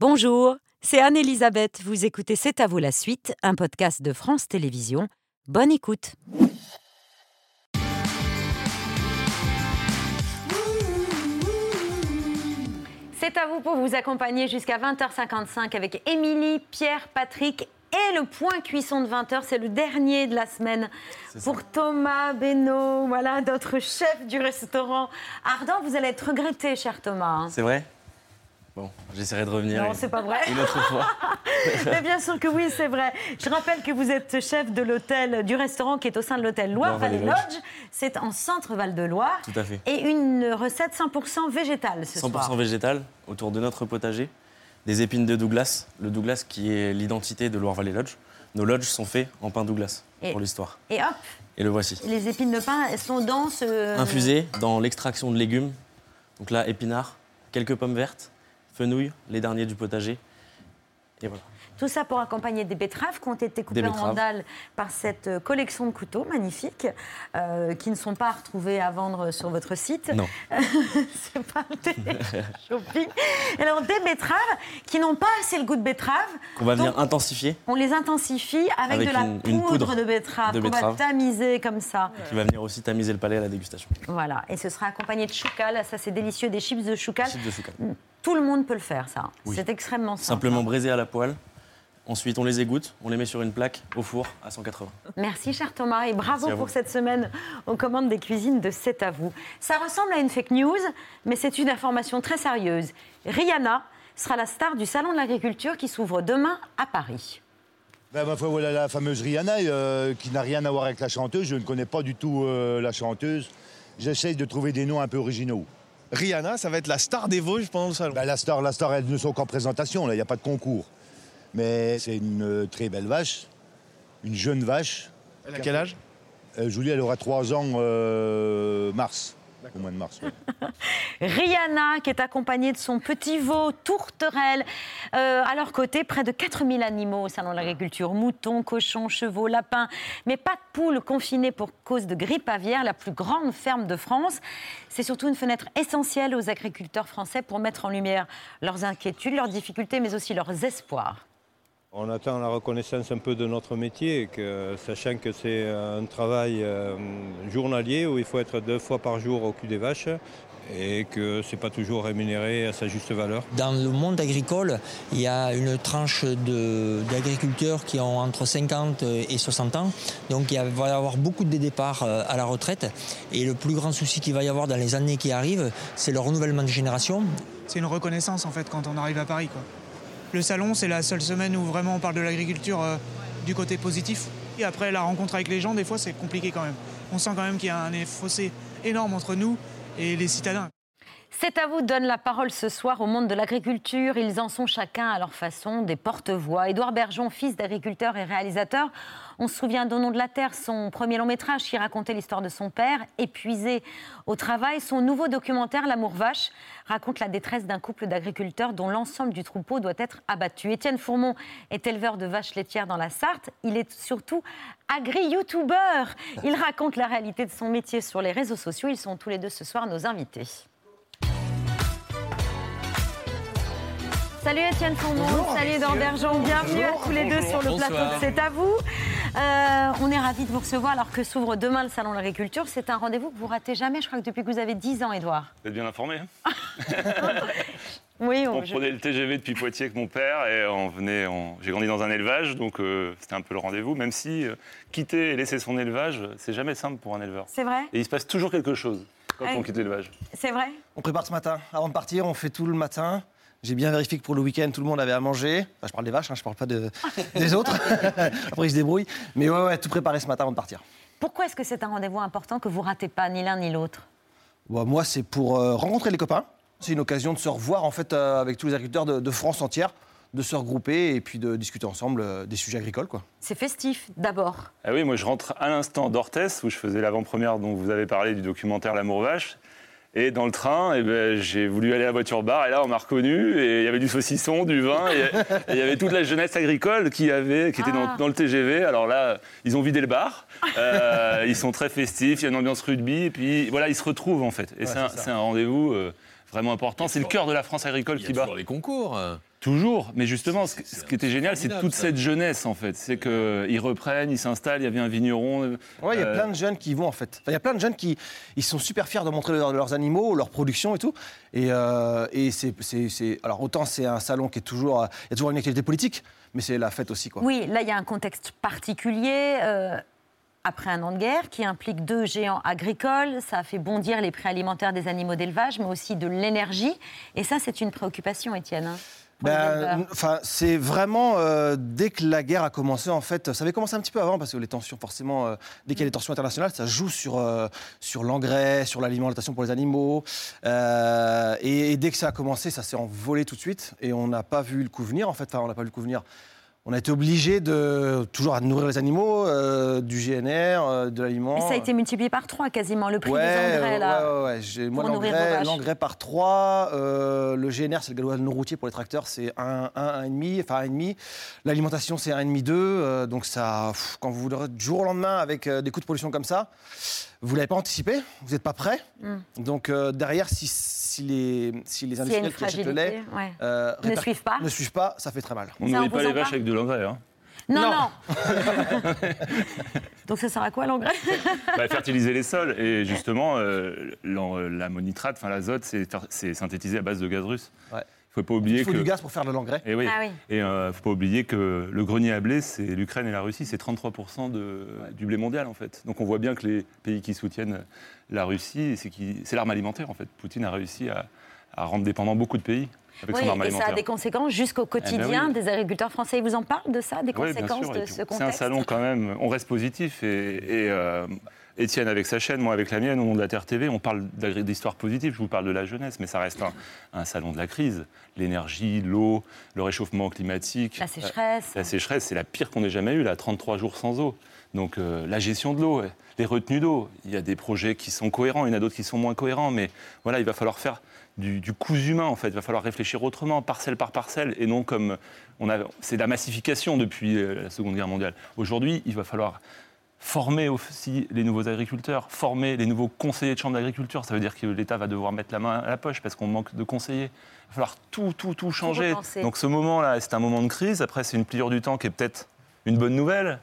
Bonjour, c'est Anne-Elisabeth. Vous écoutez C'est à vous la suite, un podcast de France Télévisions. Bonne écoute. C'est à vous pour vous accompagner jusqu'à 20h55 avec Émilie, Pierre, Patrick et le point cuisson de 20h, c'est le dernier de la semaine pour Thomas Beno, voilà, notre chef du restaurant Ardent. Vous allez être regretté, cher Thomas. hein. C'est vrai? Bon, j'essaierai de revenir Non, c'est pas vrai. une autre fois. Mais bien sûr que oui, c'est vrai. Je rappelle que vous êtes chef de l'hôtel, du restaurant qui est au sein de l'hôtel Loire-Vallée Loire-Vallée Lodge. C'est en centre Val-de-Loire. Tout à fait. Et une recette 100% végétale ce 100% soir. végétal autour de notre potager. Des épines de Douglas. Le Douglas qui est l'identité de Loire-Valley Lodge. Nos lodges sont faits en pain Douglas Et- pour l'histoire. Et hop, Et le voici. les épines de pain, elles sont dans ce... Infusé dans l'extraction de légumes. Donc là, épinards, quelques pommes vertes, les derniers du potager. Et voilà. Tout ça pour accompagner des betteraves qui ont été coupées en rondelles par cette euh, collection de couteaux magnifiques euh, qui ne sont pas retrouvés à vendre sur votre site. Non. C'est pas shopping. Alors des betteraves qui n'ont pas assez le goût de betterave. Qu'on va venir intensifier, on les intensifie avec, Avec de la une- une poudre, poudre de betterave de qu'on va tamiser comme ça. qui va venir aussi tamiser le palais à la dégustation. Voilà. Et ce sera accompagné de choucal. Ça, c'est délicieux. Des chips de choucal. Chips de choucal. Tout le monde peut le faire, ça. Oui. C'est extrêmement simple. Simplement braisés à la poêle. Ensuite, on les égoutte, on les met sur une plaque au four à 180. Merci, cher Thomas, et bravo pour cette semaine aux commandes des cuisines de C'est à vous. Ça ressemble à une fake news, mais c'est une information très sérieuse. Rihanna sera la star du Salon de l'Agriculture qui s'ouvre demain à Paris. Ben, ma foi, voilà la fameuse Rihanna, euh, qui n'a rien à voir avec la chanteuse. Je ne connais pas du tout euh, la chanteuse. J'essaye de trouver des noms un peu originaux. Rihanna, ça va être la star des Vosges pendant le salon. Ben, la star, la star, elles ne sont qu'en présentation, là, il n'y a pas de concours. Mais c'est une euh, très belle vache, une jeune vache. Elle a quel âge? Euh, Julie, elle aura 3 ans euh, mars, au mois de mars. ouais. Rihanna, qui est accompagnée de son petit veau, Tourterelle. Euh, à leur côté, près de 4000 animaux au Salon de l'Agriculture. Moutons, cochons, chevaux, lapins. Mais pas de poules confinées pour cause de grippe aviaire, la plus grande ferme de France. C'est surtout une fenêtre essentielle aux agriculteurs français pour mettre en lumière leurs inquiétudes, leurs difficultés, mais aussi leurs espoirs. On attend la reconnaissance un peu de notre métier, que, sachant que c'est un travail euh, journalier où il faut être deux fois par jour au cul des vaches et que ce n'est pas toujours rémunéré à sa juste valeur. Dans le monde agricole, il y a une tranche d'agriculteurs qui ont entre 50 et 60 ans. Donc il va y avoir beaucoup de départs euh, à la retraite. Et le plus grand souci qu'il va y avoir dans les années qui arrivent, c'est le renouvellement de génération. C'est une reconnaissance en fait quand on arrive à Paris. Quoi. Le salon, c'est la seule semaine où vraiment on parle de l'agriculture euh, du côté positif. Et après, la rencontre avec les gens, des fois, c'est compliqué quand même. On sent quand même qu'il y a un fossé énorme entre nous et les citadins. C'est à vous donne la parole ce soir au monde de l'agriculture. Ils en sont chacun à leur façon des porte-voix. Édouard Bergeon, fils d'agriculteur et réalisateur, on se souvient d'Au de la terre, son premier long métrage qui racontait l'histoire de son père, épuisé au travail. Son nouveau documentaire, L'amour vache, raconte la détresse d'un couple d'agriculteurs dont l'ensemble du troupeau doit être abattu. Étienne Fourmont est éleveur de vaches laitières dans la Sarthe. Il est surtout agri-youtubeur. Il raconte la réalité de son métier sur les réseaux sociaux. Ils sont tous les deux ce soir nos invités. Salut Étienne Fourmont, salut Edouard Bergeon, bienvenue à tous les deux sur le plateau de C'est à vous. Euh, on est ravis de vous recevoir alors que s'ouvre demain le Salon de l'Agriculture. C'est un rendez-vous que vous ratez jamais, je crois que depuis que vous avez 10 ans, Edouard. Vous êtes bien informé. hein Oui, on on- je- prenait le TGV depuis Poitiers avec mon père et on venait. on- J'ai grandi dans un élevage, donc euh, c'était un peu le rendez-vous. Même si euh, quitter et laisser son élevage, c'est jamais simple pour un éleveur. c'est vrai Et il se passe toujours quelque chose quand Ouais. on quitte l'élevage. C'est vrai On prépare ce matin. Avant de partir, on fait tout le matin. J'ai bien vérifié que pour le week-end, tout le monde avait à manger. Enfin, je parle des vaches, hein, je parle pas de- des autres. Après, ils se débrouillent. Mais ouais, ouais, tout préparé ce matin avant de partir. Pourquoi est-ce que c'est un rendez-vous important que vous ratez pas ni l'un ni l'autre? Bon, moi, c'est pour euh, rencontrer les copains. C'est une occasion de se revoir en fait euh, avec tous les agriculteurs de, de France entière, de se regrouper et puis de discuter ensemble euh, des sujets agricoles. Quoi. C'est festif, d'abord. Ah oui, moi je rentre à l'instant d'Orthès où je faisais l'avant-première dont vous avez parlé du documentaire L'amour vache. Et dans le train, eh ben, j'ai voulu aller à la voiture bar et là on m'a reconnu et il y avait du saucisson, du vin et, il y avait toute la jeunesse agricole qui, avait, qui était Ah. dans, dans le TGV. Alors là, ils ont vidé le bar, Euh, ils sont très festifs, il y a une ambiance rugby et puis voilà, ils se retrouvent en fait. Et c'est un, rendez-vous euh, vraiment important. C'est le cœur de la France agricole Il y a qui bat. toujours les concours. Toujours, mais justement, ce, C'est- ce c'est qui était génial, c'est toute ça. cette jeunesse en fait. C'est qu'ils reprennent, ils s'installent, il y avait un vigneron. euh, Ouais, il y a euh, plein de jeunes qui vont en fait. Enfin, Il y a plein de jeunes qui ils sont super fiers de montrer leur- leurs animaux, leur production et tout. Et, euh, et c'est, c'est- c'est- alors autant c'est un salon qui est toujours, il y a toujours une actualité politique, mais c'est la fête aussi quoi. Oui, là, il y a un contexte particulier. euh, après un an de guerre qui implique deux géants agricoles, ça a fait bondir les prix alimentaires des animaux d'élevage, mais aussi de l'énergie. Et ça, c'est une préoccupation, Étienne. Ben, enfin, c'est vraiment euh, dès que la guerre a commencé, en fait, ça avait commencé un petit peu avant parce que les tensions, forcément, euh, dès qu'il y a des tensions internationales, ça joue sur euh, sur l'engrais, sur l'alimentation pour les animaux. Et, et dès que ça a commencé, ça s'est envolé tout de suite et on n'a pas vu le coup venir. En fait, enfin, on n'a pas vu le coup venir. On a été obligé de toujours à nourrir les animaux, euh, du GNR, euh, de l'aliment. Mais ça a été multiplié par trois quasiment, le prix Ouais, des engrais. là. ouais, ouais. Moi, l'engrais, par 3, le GNR, c'est le gallois non routier pour les tracteurs, c'est 1, 1, 1,5, enfin 1,5. L'alimentation, c'est 1,5, 2. euh, donc, ça, pff, quand vous l'aurez du jour au lendemain avec euh, des coûts de pollution comme ça, vous ne l'avez pas anticipé, vous n'êtes pas prêt? Mm. Donc, euh, derrière, si, si les, si les industriels qui achètent le lait ouais. euh, Ne suivent pas. ne suivent pas, ça fait très mal. On on pas les vaches avec de l'engrais. Hein. Non, Non. non. Donc ça sert à quoi l'engrais? Bah, fertiliser les sols. Et justement, euh, l'ammonitrate, enfin l'azote, c'est synthétisé à base de gaz russe. Ouais. Il faut pas oublier Il faut que. du gaz pour faire de l'engrais. Et oui. Ah oui. Et euh, faut pas oublier que le grenier à blé, c'est l'Ukraine et la Russie, c'est 33% de, du blé mondial en fait. Donc on voit bien que les pays qui soutiennent la Russie, c'est qui- c'est l'arme alimentaire en fait. Poutine a réussi à, à rendre dépendant beaucoup de pays avec Oui, son arme et ça a des conséquences jusqu'au quotidien oui. des agriculteurs français. Ils vous en parlent de ça, des Oui, bien conséquences sûr. de ce C'est un contexte salon quand même, on reste positif. Et, et, euh, Étienne avec sa chaîne, moi avec la mienne, au nom de la Terre TV, on parle d'histoire positive, je vous parle de la jeunesse, mais ça reste un, un salon de la crise. L'énergie, l'eau, le réchauffement climatique. La sécheresse. La sécheresse, c'est la pire qu'on ait jamais eue, là, 33 jours sans eau. Donc euh, la gestion de l'eau, les retenues d'eau, il y a des projets qui sont cohérents, il y en a d'autres qui sont moins cohérents, mais voilà, il va falloir faire du, du cousu humain en fait, il va falloir réfléchir autrement, parcelle par parcelle, et non comme on a, c'est la massification depuis euh, la Seconde Guerre mondiale. Aujourd'hui, il va falloir former aussi les nouveaux agriculteurs, former les nouveaux conseillers de chambre d'agriculture. Ça veut dire que l'État va devoir mettre la main à la poche parce qu'on manque de conseillers. Il va falloir tout, tout, tout changer. Donc ce moment-là, c'est un moment de crise. Après, c'est une pliure du temps qui est peut-être une bonne nouvelle,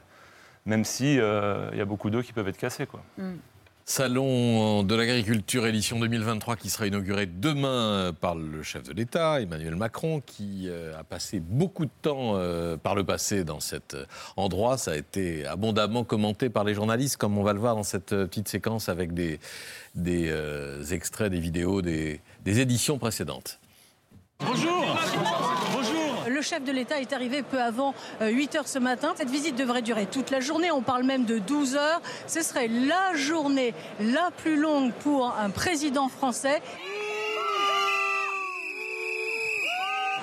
même si euh, il y a beaucoup d'œufs qui peuvent être cassés. Quoi. Salon de l'agriculture édition 2023 qui sera inauguré demain par le chef de l'État, Emmanuel Macron, qui euh, a passé beaucoup de temps euh, par le passé dans cet euh, endroit. Ça a été abondamment commenté par les journalistes, comme on va le voir dans cette euh, petite séquence avec des, des euh, extraits, des vidéos des, des éditions précédentes. Le chef de l'État est arrivé peu avant 8 heures ce matin. Cette visite devrait durer toute la journée. On parle même de 12 heures. Ce serait la journée la plus longue pour un président français.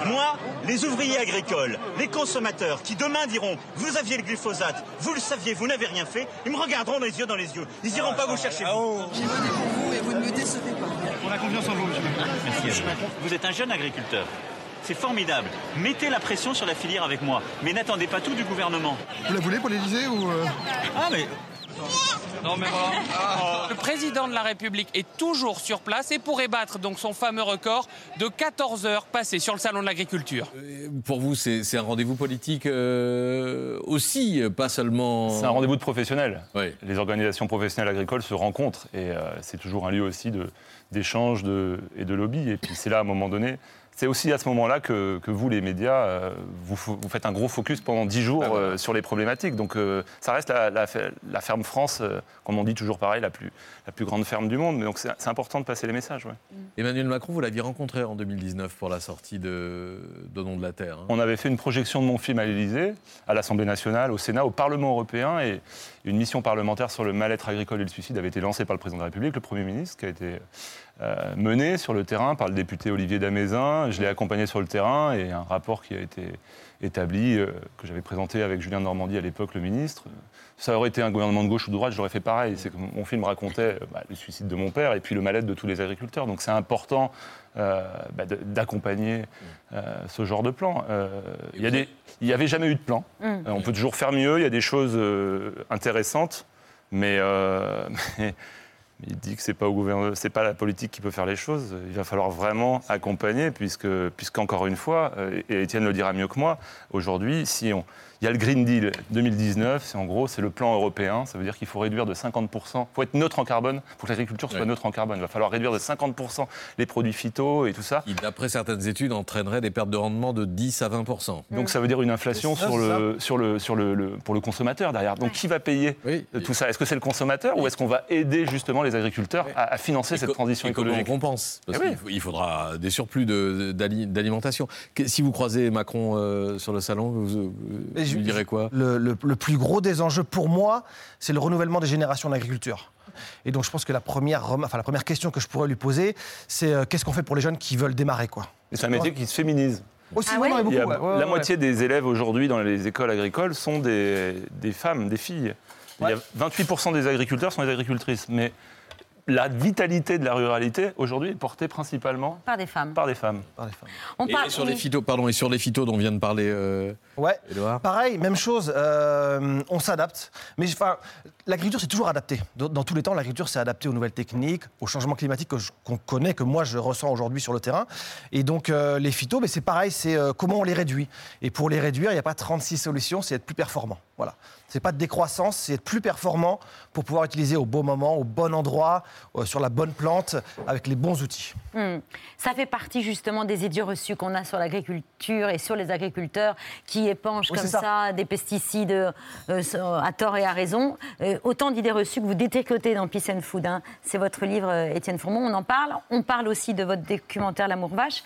Moi, les ouvriers agricoles, les consommateurs qui demain diront Vous aviez le glyphosate, vous le saviez, vous n'avez rien fait, ils me regarderont dans les yeux dans les yeux. Ils iront pas vous chercher. vous. J'ai voté pour vous et vous ne me décevez pas. On a confiance en vous, monsieur Merci. Vous êtes un jeune agriculteur. C'est formidable. Mettez la pression sur la filière avec moi. Mais n'attendez pas tout du gouvernement. Vous la voulez pour l'Elysée ou euh Ah, mais Non mais voilà. Le président de la République est toujours sur place et pourrait battre donc son fameux record de 14 heures passées sur le salon de l'agriculture. Pour vous, c'est un rendez-vous politique euh, aussi, pas seulement. C'est un rendez-vous de professionnels. Les organisations professionnelles agricoles se rencontrent et euh, c'est toujours un lieu aussi de- d'échange de, et de lobby. Et puis c'est là, à un moment donné, c'est aussi à ce moment-là que, que vous, les médias, euh, vous, faites un gros focus pendant 10 jours euh, sur les problématiques. Donc euh, ça reste la, la fe- la ferme France, comme on dit toujours pareil, la plus, la plus grande ferme du monde. Mais donc c'est important de passer les messages. ouais. Emmanuel Macron, vous l'aviez rencontré en 2019 pour la sortie de Donnons de la Terre. hein. On avait fait une projection de mon film à l'Élysée, à l'Assemblée nationale, au Sénat, au Parlement européen, et une mission parlementaire sur le mal-être agricole et le suicide avait été lancée par le président de la République, le Premier ministre, qui a été euh, menée sur le terrain par le député Olivier Damézin. Je l'ai accompagné sur le terrain et un rapport qui a été établi, euh, que j'avais présenté avec Julien Normandie à l'époque, le ministre. Ça aurait été un gouvernement de gauche ou de droite, j'aurais fait pareil. C'est que mon film racontait euh, bah, le suicide de mon père et puis le mal-être de tous les agriculteurs. Donc c'est important euh, bah, d'accompagner euh, ce genre de plan. Il y a des- il n'y avait jamais eu de plan. Mm. Euh, on peut toujours faire mieux, il y a des choses euh, intéressantes, mais, euh, mais Il dit que c'est pas au gouvernement, c'est pas la politique qui peut faire les choses. Il va falloir vraiment accompagner, puisque, puisqu'encore une fois, euh, et Étienne le dira mieux que moi, aujourd'hui, si on, il y a le Green Deal 2019, c'est en gros c'est le plan européen. Ça veut dire qu'il faut réduire de 50 Il faut être neutre en carbone. Pour que l'agriculture soit neutre en carbone, il va falloir réduire de 50% les produits phyto et tout ça. Qui, d'après certaines études, entraînerait des pertes de rendement de 10 à 20 Donc ça veut dire une inflation sur le, sur le, sur le, pour le consommateur derrière. Donc qui va payer tout ça? Est-ce que c'est le consommateur ou est-ce qu'on va aider justement les agriculteurs à, financer cette transition écologique? on compense? Parce eh qu'il faudra des surplus d'alimentation. Si vous croisez Macron euh, sur le salon, vous, je lui dirais quoi le, plus gros des enjeux pour moi, c'est le renouvellement des générations d'agriculture. Et donc je pense que la première, enfin, la première question que je pourrais lui poser, c'est euh, qu'est-ce qu'on fait pour les jeunes qui veulent démarrer quoi C'est un métier qui se féminise. Aussi, ah beaucoup, la moitié des élèves aujourd'hui dans les écoles agricoles sont des, des femmes, des filles. Il y a 28% des agriculteurs sont des agricultrices. Mais la vitalité de la ruralité aujourd'hui est portée principalement par des femmes. Par des femmes. et, sur les phytos, pardon, et sur les phytos dont vient de parler. Euh, ouais. Pareil, même chose. Euh, on s'adapte. Mais enfin, l'agriculture s'est toujours adaptée. Dans, tous les temps, l'agriculture s'est adaptée aux nouvelles techniques, aux changements climatiques qu'on connaît, que moi je ressens aujourd'hui sur le terrain. Et donc euh, les phytos, mais c'est pareil, c'est comment on les réduit. Et pour les réduire, il n'y a pas 36 solutions, c'est être plus performant. Voilà. C'est pas de décroissance, c'est être plus performant pour pouvoir utiliser au bon moment, au bon endroit, euh, sur la bonne plante, avec les bons outils. Hmm. Ça fait partie justement des idées reçues qu'on a sur l'agriculture et sur les agriculteurs qui épangent comme ça. des pesticides euh, à tort et à raison. Euh, autant d'idées reçues que vous détricotez dans Peace and Food. Hein. C'est votre livre, Étienne Fourmont, on en parle. On parle aussi de votre documentaire L'amour vache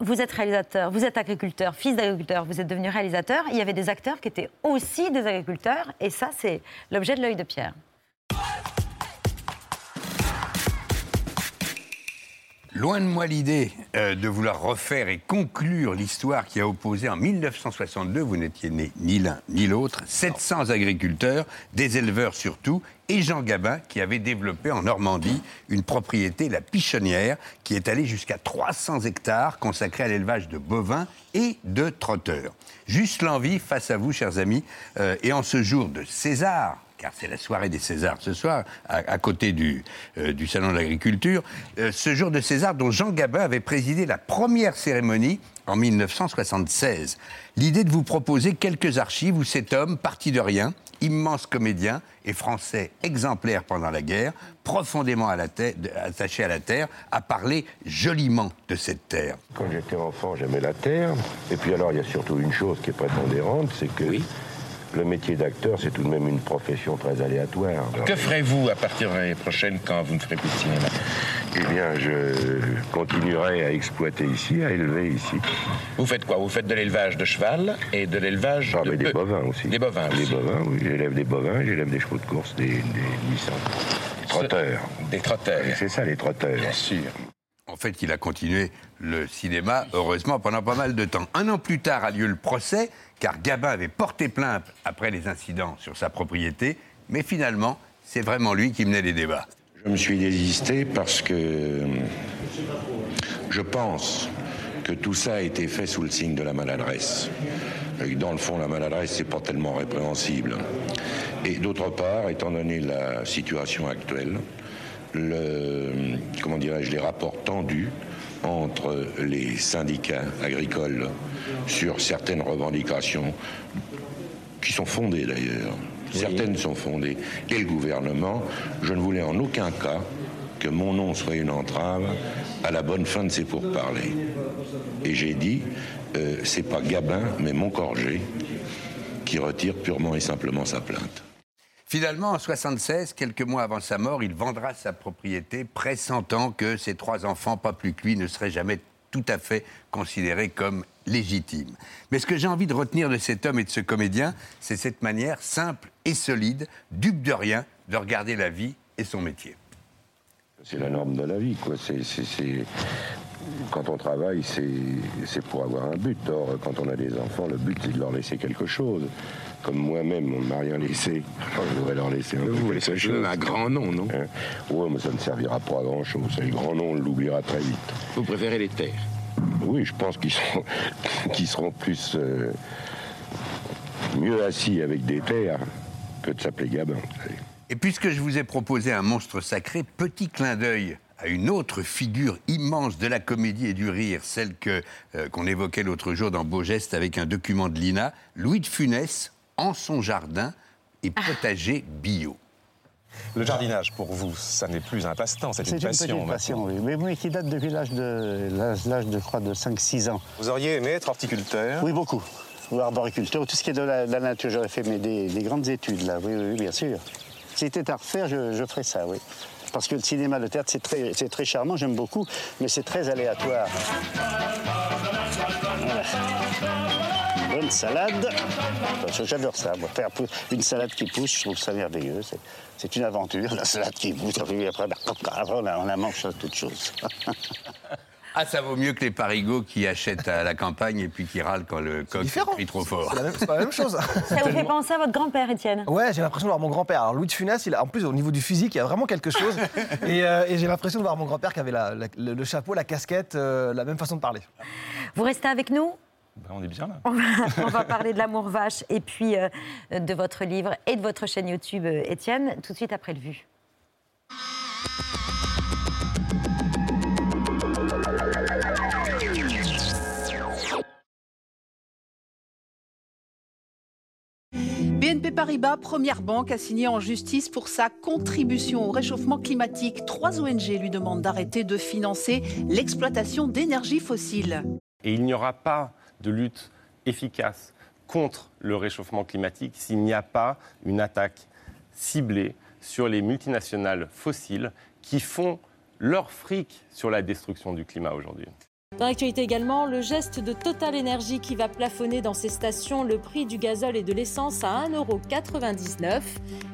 vous êtes réalisateur, vous êtes agriculteur, fils d'agriculteur, vous êtes devenu réalisateur. Il y avait des acteurs qui étaient aussi des agriculteurs, et ça, c'est l'objet de l'œil de Pierre. Loin de moi l'idée euh, de vouloir refaire et conclure l'histoire qui a opposé en 1962, vous n'étiez né ni l'un ni l'autre, 700 agriculteurs, des éleveurs surtout, et Jean Gabin qui avait développé en Normandie une propriété, la Pichonnière, qui est allée jusqu'à 300 hectares consacrés à l'élevage de bovins et de trotteurs. Juste l'envie face à vous, chers amis, euh, et en ce jour de César, car c'est la soirée des Césars ce soir, à, côté du, euh, du Salon de l'Agriculture, euh, ce jour de César dont Jean Gabin avait présidé la première cérémonie en 1976. L'idée de vous proposer quelques archives où cet homme, parti de rien, immense comédien et français exemplaire pendant la guerre, profondément attaché à la terre, a parlé joliment de cette terre. Quand j'étais enfant, j'aimais la terre. Et puis alors, il y a surtout une chose qui est prépondérante, c'est que le métier d'acteur, c'est tout de même une profession très aléatoire. Que ferez-vous à partir de l'année prochaine quand vous ne ferez plus de cinéma? Eh bien, je continuerai à exploiter ici, à élever ici. Vous faites quoi? Vous faites de l'élevage de cheval et de l'élevage ah, de... des bovins aussi. Des bovins Des bovins, oui. J'élève des bovins, j'élève des chevaux de course, des, des trotteurs. Des trotteurs. C'est ça, les trotteurs. Bien sûr. En fait, il a continué le cinéma, heureusement, pendant pas mal de temps. Un an plus tard a lieu le procès car Gabin avait porté plainte après les incidents sur sa propriété, mais finalement, c'est vraiment lui qui menait les débats. Je me suis désisté parce que je pense que tout ça a été fait sous le signe de la maladresse. dans le fond, la maladresse, c'est pas tellement répréhensible. Et d'autre part, étant donné la situation actuelle, le, comment dirais-je, les rapports tendus entre les syndicats agricoles sur certaines revendications qui sont fondées d'ailleurs. Certaines sont fondées. Et le gouvernement, je ne voulais en aucun cas que mon nom soit une entrave à la bonne fin de ces pourparlers. Et j'ai dit, euh, c'est pas Gabin, mais Moncorgé qui retire purement et simplement sa plainte. Finalement, en 76, quelques mois avant sa mort, il vendra sa propriété, pressentant que ses trois enfants, pas plus que lui, ne seraient jamais tout à fait considérés comme légitimes. Mais ce que j'ai envie de retenir de cet homme et de ce comédien, c'est cette manière simple et solide, dupe de rien, de regarder la vie et son métier. C'est la norme de la vie, quoi. C'est, quand on travaille, c'est pour avoir un but. Or, quand on a des enfants, le but, c'est de leur laisser quelque chose. Comme moi-même, on ne m'a rien laissé. je voudrais leur laisser un Vous quelque chose. un grand nom, non? Hein? Oui, mais ça ne servira pas à grand-chose. Les grands noms, on l'oubliera très vite. Vous préférez les terres? Oui, je pense qu'ils seront, seront plus... Euh, mieux assis avec des terres que de s'appeler Gabin. Et puisque je vous ai proposé un monstre sacré, petit clin d'œil à une autre figure immense de la comédie et du rire, celle que euh, qu'on évoquait l'autre jour dans Beau Geste avec un document de l'INA, Louis de Funès, en son jardin et potager bio. Le jardinage, pour vous, ça n'est plus un passe-temps, c'est une passion. petite passion, oui. Mais oui, qui date depuis l'âge de, l'âge, de, je crois, de 5-6 ans. Vous auriez aimé être horticulteur? Oui, beaucoup. Ou arboriculteur, tout ce qui est de la, de la nature. J'aurais fait mes, des, des grandes études, là. Oui, oui, oui, bien sûr. Si c'était à refaire, je, je ferais ça, oui. Parce que le cinéma, le théâtre, c'est très, c'est très charmant, j'aime beaucoup, mais c'est très aléatoire. Voilà. Bonne salade. J'adore ça. Moi. Faire une salade qui pousse, je trouve ça merveilleux. C'est, c'est une aventure, la salade qui pousse. Et après, bah, après on, la, on la mange toute chose. Ah, ça vaut mieux que les parigots qui achètent à la campagne et puis qui râlent quand le coq crie trop fort. C'est la même- c'est pas la même chose. Ça vous fait penser à votre grand-père, Étienne? Ouais, j'ai l'impression de voir mon grand-père. Alors Louis de Funès, il a, en plus au niveau du physique, il y a vraiment quelque chose. et euh, et j'ai l'impression de voir mon grand-père qui avait la- la- le, le chapeau, la casquette, euh, la même façon de parler. Vous restez avec nous? Ben, on est bien là. on va, on va parler de l'amour vache et puis euh, de votre livre et de votre chaîne YouTube, euh, Étienne, tout de suite après le vu. BNP Paribas, première banque, a signé en justice pour sa contribution au réchauffement climatique. Trois ONG lui demandent d'arrêter de financer l'exploitation d'énergies fossiles. Et il n'y aura pas de lutte efficace contre le réchauffement climatique s'il n'y a pas une attaque ciblée sur les multinationales fossiles qui font leur fric sur la destruction du climat aujourd'hui. Dans l'actualité également, le geste de Total Energy qui va plafonner dans ses stations le prix du gazole et de l'essence à 1,99€.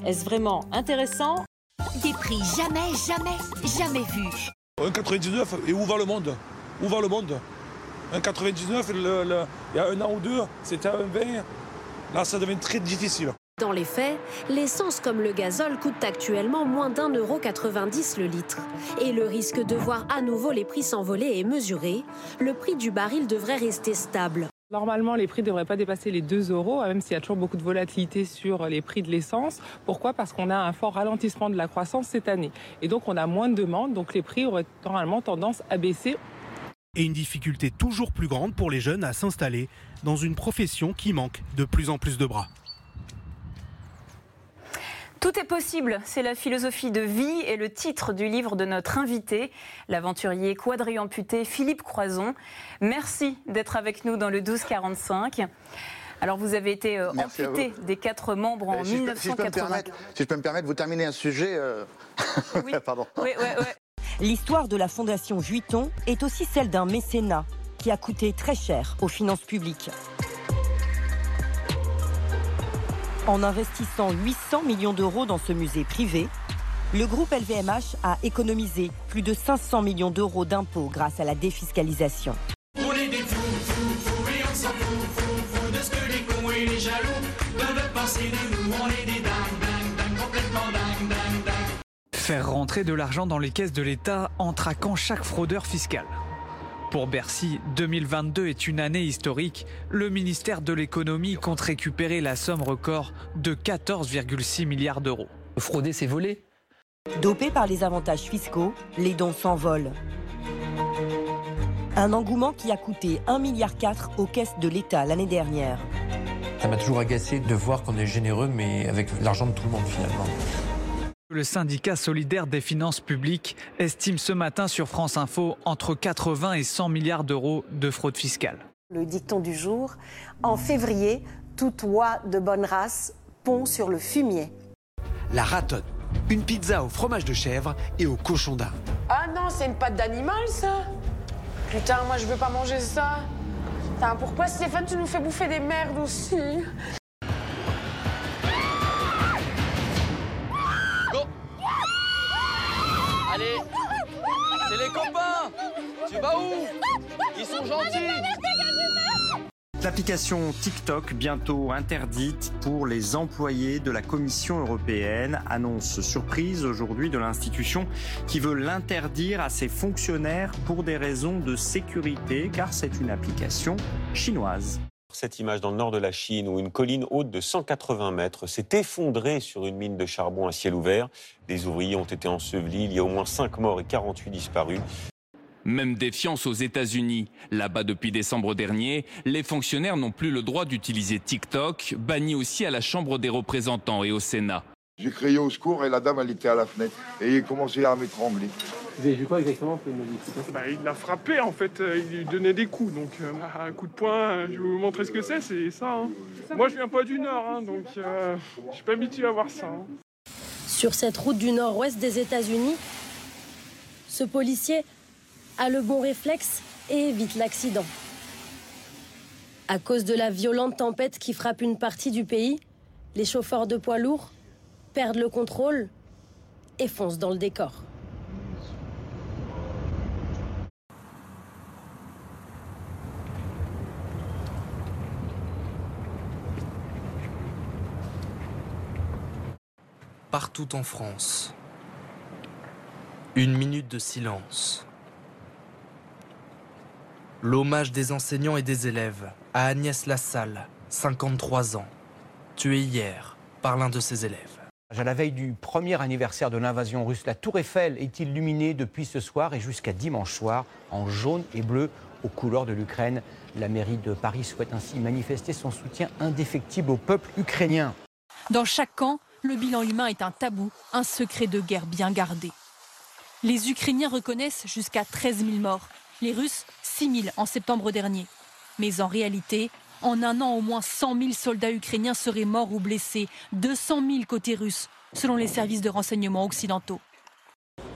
Est-ce vraiment intéressant? Des prix jamais, jamais, jamais vus. 1,99 et où va le monde? Où va le monde? 1,99 le- le- il y a un an ou deux, c'était à 1,20. Là, ça devient très difficile. Dans les faits, l'essence comme le gazole coûte actuellement moins d'un euro 90 le litre. Et le risque de voir à nouveau les prix s'envoler est mesuré. Le prix du baril devrait rester stable. Normalement, les prix ne devraient pas dépasser les 2 euros, même s'il y a toujours beaucoup de volatilité sur les prix de l'essence. Pourquoi? Parce qu'on a un fort ralentissement de la croissance cette année. Et donc, on a moins de demandes, donc les prix auraient normalement tendance à baisser. Et une difficulté toujours plus grande pour les jeunes à s'installer dans une profession qui manque de plus en plus de bras. Tout est possible, c'est la philosophie de vie et le titre du livre de notre invité, l'aventurier quadriamputé Philippe Croison. Merci d'être avec nous dans le 1245. Alors vous avez été euh, amputé des quatre membres en si, je peux, si je peux me 1980. permettre, si je peux me permettre, vous terminez un sujet. euh, Pardon. Oui, oui, oui. L'histoire de la Fondation Vuitton est aussi celle d'un mécénat qui a coûté très cher aux finances publiques. En investissant 800 millions d'euros dans ce musée privé, le groupe LVMH a économisé plus de 500 millions d'euros d'impôts grâce à la défiscalisation. Faire rentrer de l'argent dans les caisses de l'État en traquant chaque fraudeur fiscal. Pour Bercy, 2022 est une année historique. Le ministère de l'économie compte récupérer la somme record de 14,6 milliards d'euros. Frauder, c'est voler. Dopés par les avantages fiscaux, les dons s'envolent. Un engouement qui a coûté 1,4 milliard aux caisses de l'État l'année dernière. Ça m'a toujours agacé de voir qu'on est généreux, mais avec l'argent de tout le monde finalement. Le syndicat solidaire des finances publiques estime ce matin sur France Info entre 80 et 100 milliards d'euros de fraude fiscale. Le dicton du jour, en février, toute oie de bonne race pond sur le fumier. La ratonne, une pizza au fromage de chèvre et au cochon d'Inde. Ah non, c'est une pâte d'animal, ça Putain, moi, je veux pas manger ça. Putain, pourquoi, Stéphane, tu nous fais bouffer des merdes aussi? C'est les copains. Tu vas où? Ils sont gentils. L'application TikTok, bientôt interdite pour les employés de la Commission européenne, annonce surprise aujourd'hui de l'institution qui veut l'interdire à ses fonctionnaires pour des raisons de sécurité, car c'est une application chinoise. Cette image dans le nord de la Chine où une colline haute de 180 mètres s'est effondrée sur une mine de charbon à ciel ouvert. Des ouvriers ont été ensevelis. Il y a au moins 5 morts et 48 disparus. Même défiance aux États-Unis. Là-bas, depuis décembre dernier, les fonctionnaires n'ont plus le droit d'utiliser TikTok, banni aussi à la Chambre des représentants et au Sénat. J'ai crié au secours et la dame, elle était à la fenêtre. Et il a commencé à m'étrangler. Vous avez vu quoi exactement Bah, il l'a frappé en fait, euh, il lui donnait des coups. Donc euh, un coup de poing, euh, je vais vous montrer ce que c'est, c'est ça. hein. Moi je viens pas du Nord, hein, donc euh, je suis pas habitué à voir ça. hein. Sur cette route du nord-ouest des États-Unis, ce policier a le bon réflexe et évite l'accident. À cause de la violente tempête qui frappe une partie du pays, les chauffeurs de poids lourds perdent le contrôle et foncent dans le décor. Partout en France, une minute de silence. L'hommage des enseignants et des élèves à Agnès Lassalle, 53 ans, tuée hier par l'un de ses élèves. À la veille du premier anniversaire de l'invasion russe, la tour Eiffel est illuminée depuis ce soir et jusqu'à dimanche soir en jaune et bleu aux couleurs de l'Ukraine? La mairie de Paris souhaite ainsi manifester son soutien indéfectible au peuple ukrainien. Dans chaque camp, le bilan humain est un tabou, un secret de guerre bien gardé. Les Ukrainiens reconnaissent jusqu'à 13 000 morts, les Russes 6 000 en septembre dernier. Mais en réalité, en un an, au moins 100 000 soldats ukrainiens seraient morts ou blessés, 200 000 côté russe, selon les services de renseignement occidentaux.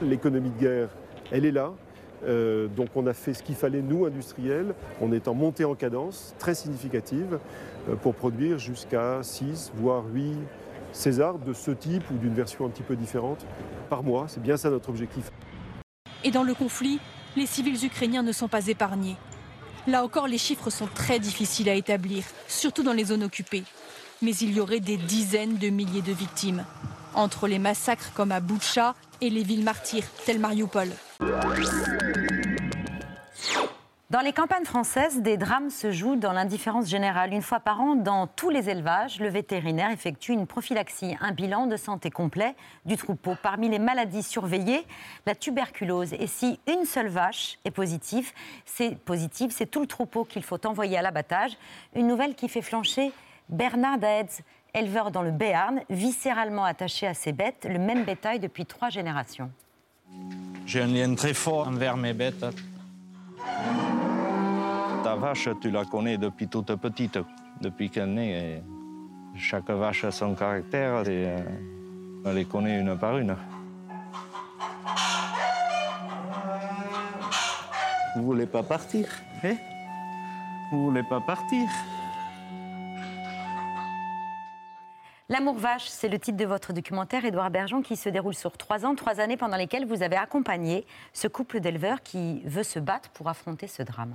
L'économie de guerre, elle est là. Euh, donc on a fait ce qu'il fallait, nous, industriels. On est en montée en cadence très significative euh, pour produire jusqu'à 6, voire 8 César de ce type ou d'une version un petit peu différente par mois. C'est bien ça notre objectif. Et dans le conflit, les civils ukrainiens ne sont pas épargnés. Là encore, les chiffres sont très difficiles à établir, surtout dans les zones occupées. Mais il y aurait des dizaines de milliers de victimes, entre les massacres comme à Boutcha et les villes martyrs, telles Mariupol. Dans les campagnes françaises, des drames se jouent dans l'indifférence générale. Une fois par an, dans tous les élevages, le vétérinaire effectue une prophylaxie, un bilan de santé complet du troupeau. Parmi les maladies surveillées, la tuberculose. Et si une seule vache est positive, c'est positive, c'est tout le troupeau qu'il faut envoyer à l'abattage. Une nouvelle qui fait flancher Bernard Daetz, éleveur dans le Béarn, viscéralement attaché à ses bêtes, le même bétail depuis trois générations. J'ai un lien très fort envers mes bêtes. Ta vache, tu la connais depuis toute petite, depuis qu'elle naît. et chaque vache a son caractère et euh, on les connaît une par une. Vous voulez pas partir hein? Vous voulez pas partir? L'amour vache, c'est le titre de votre documentaire, Édouard Bergeon, qui se déroule sur trois ans, trois années pendant lesquelles vous avez accompagné ce couple d'éleveurs qui veut se battre pour affronter ce drame.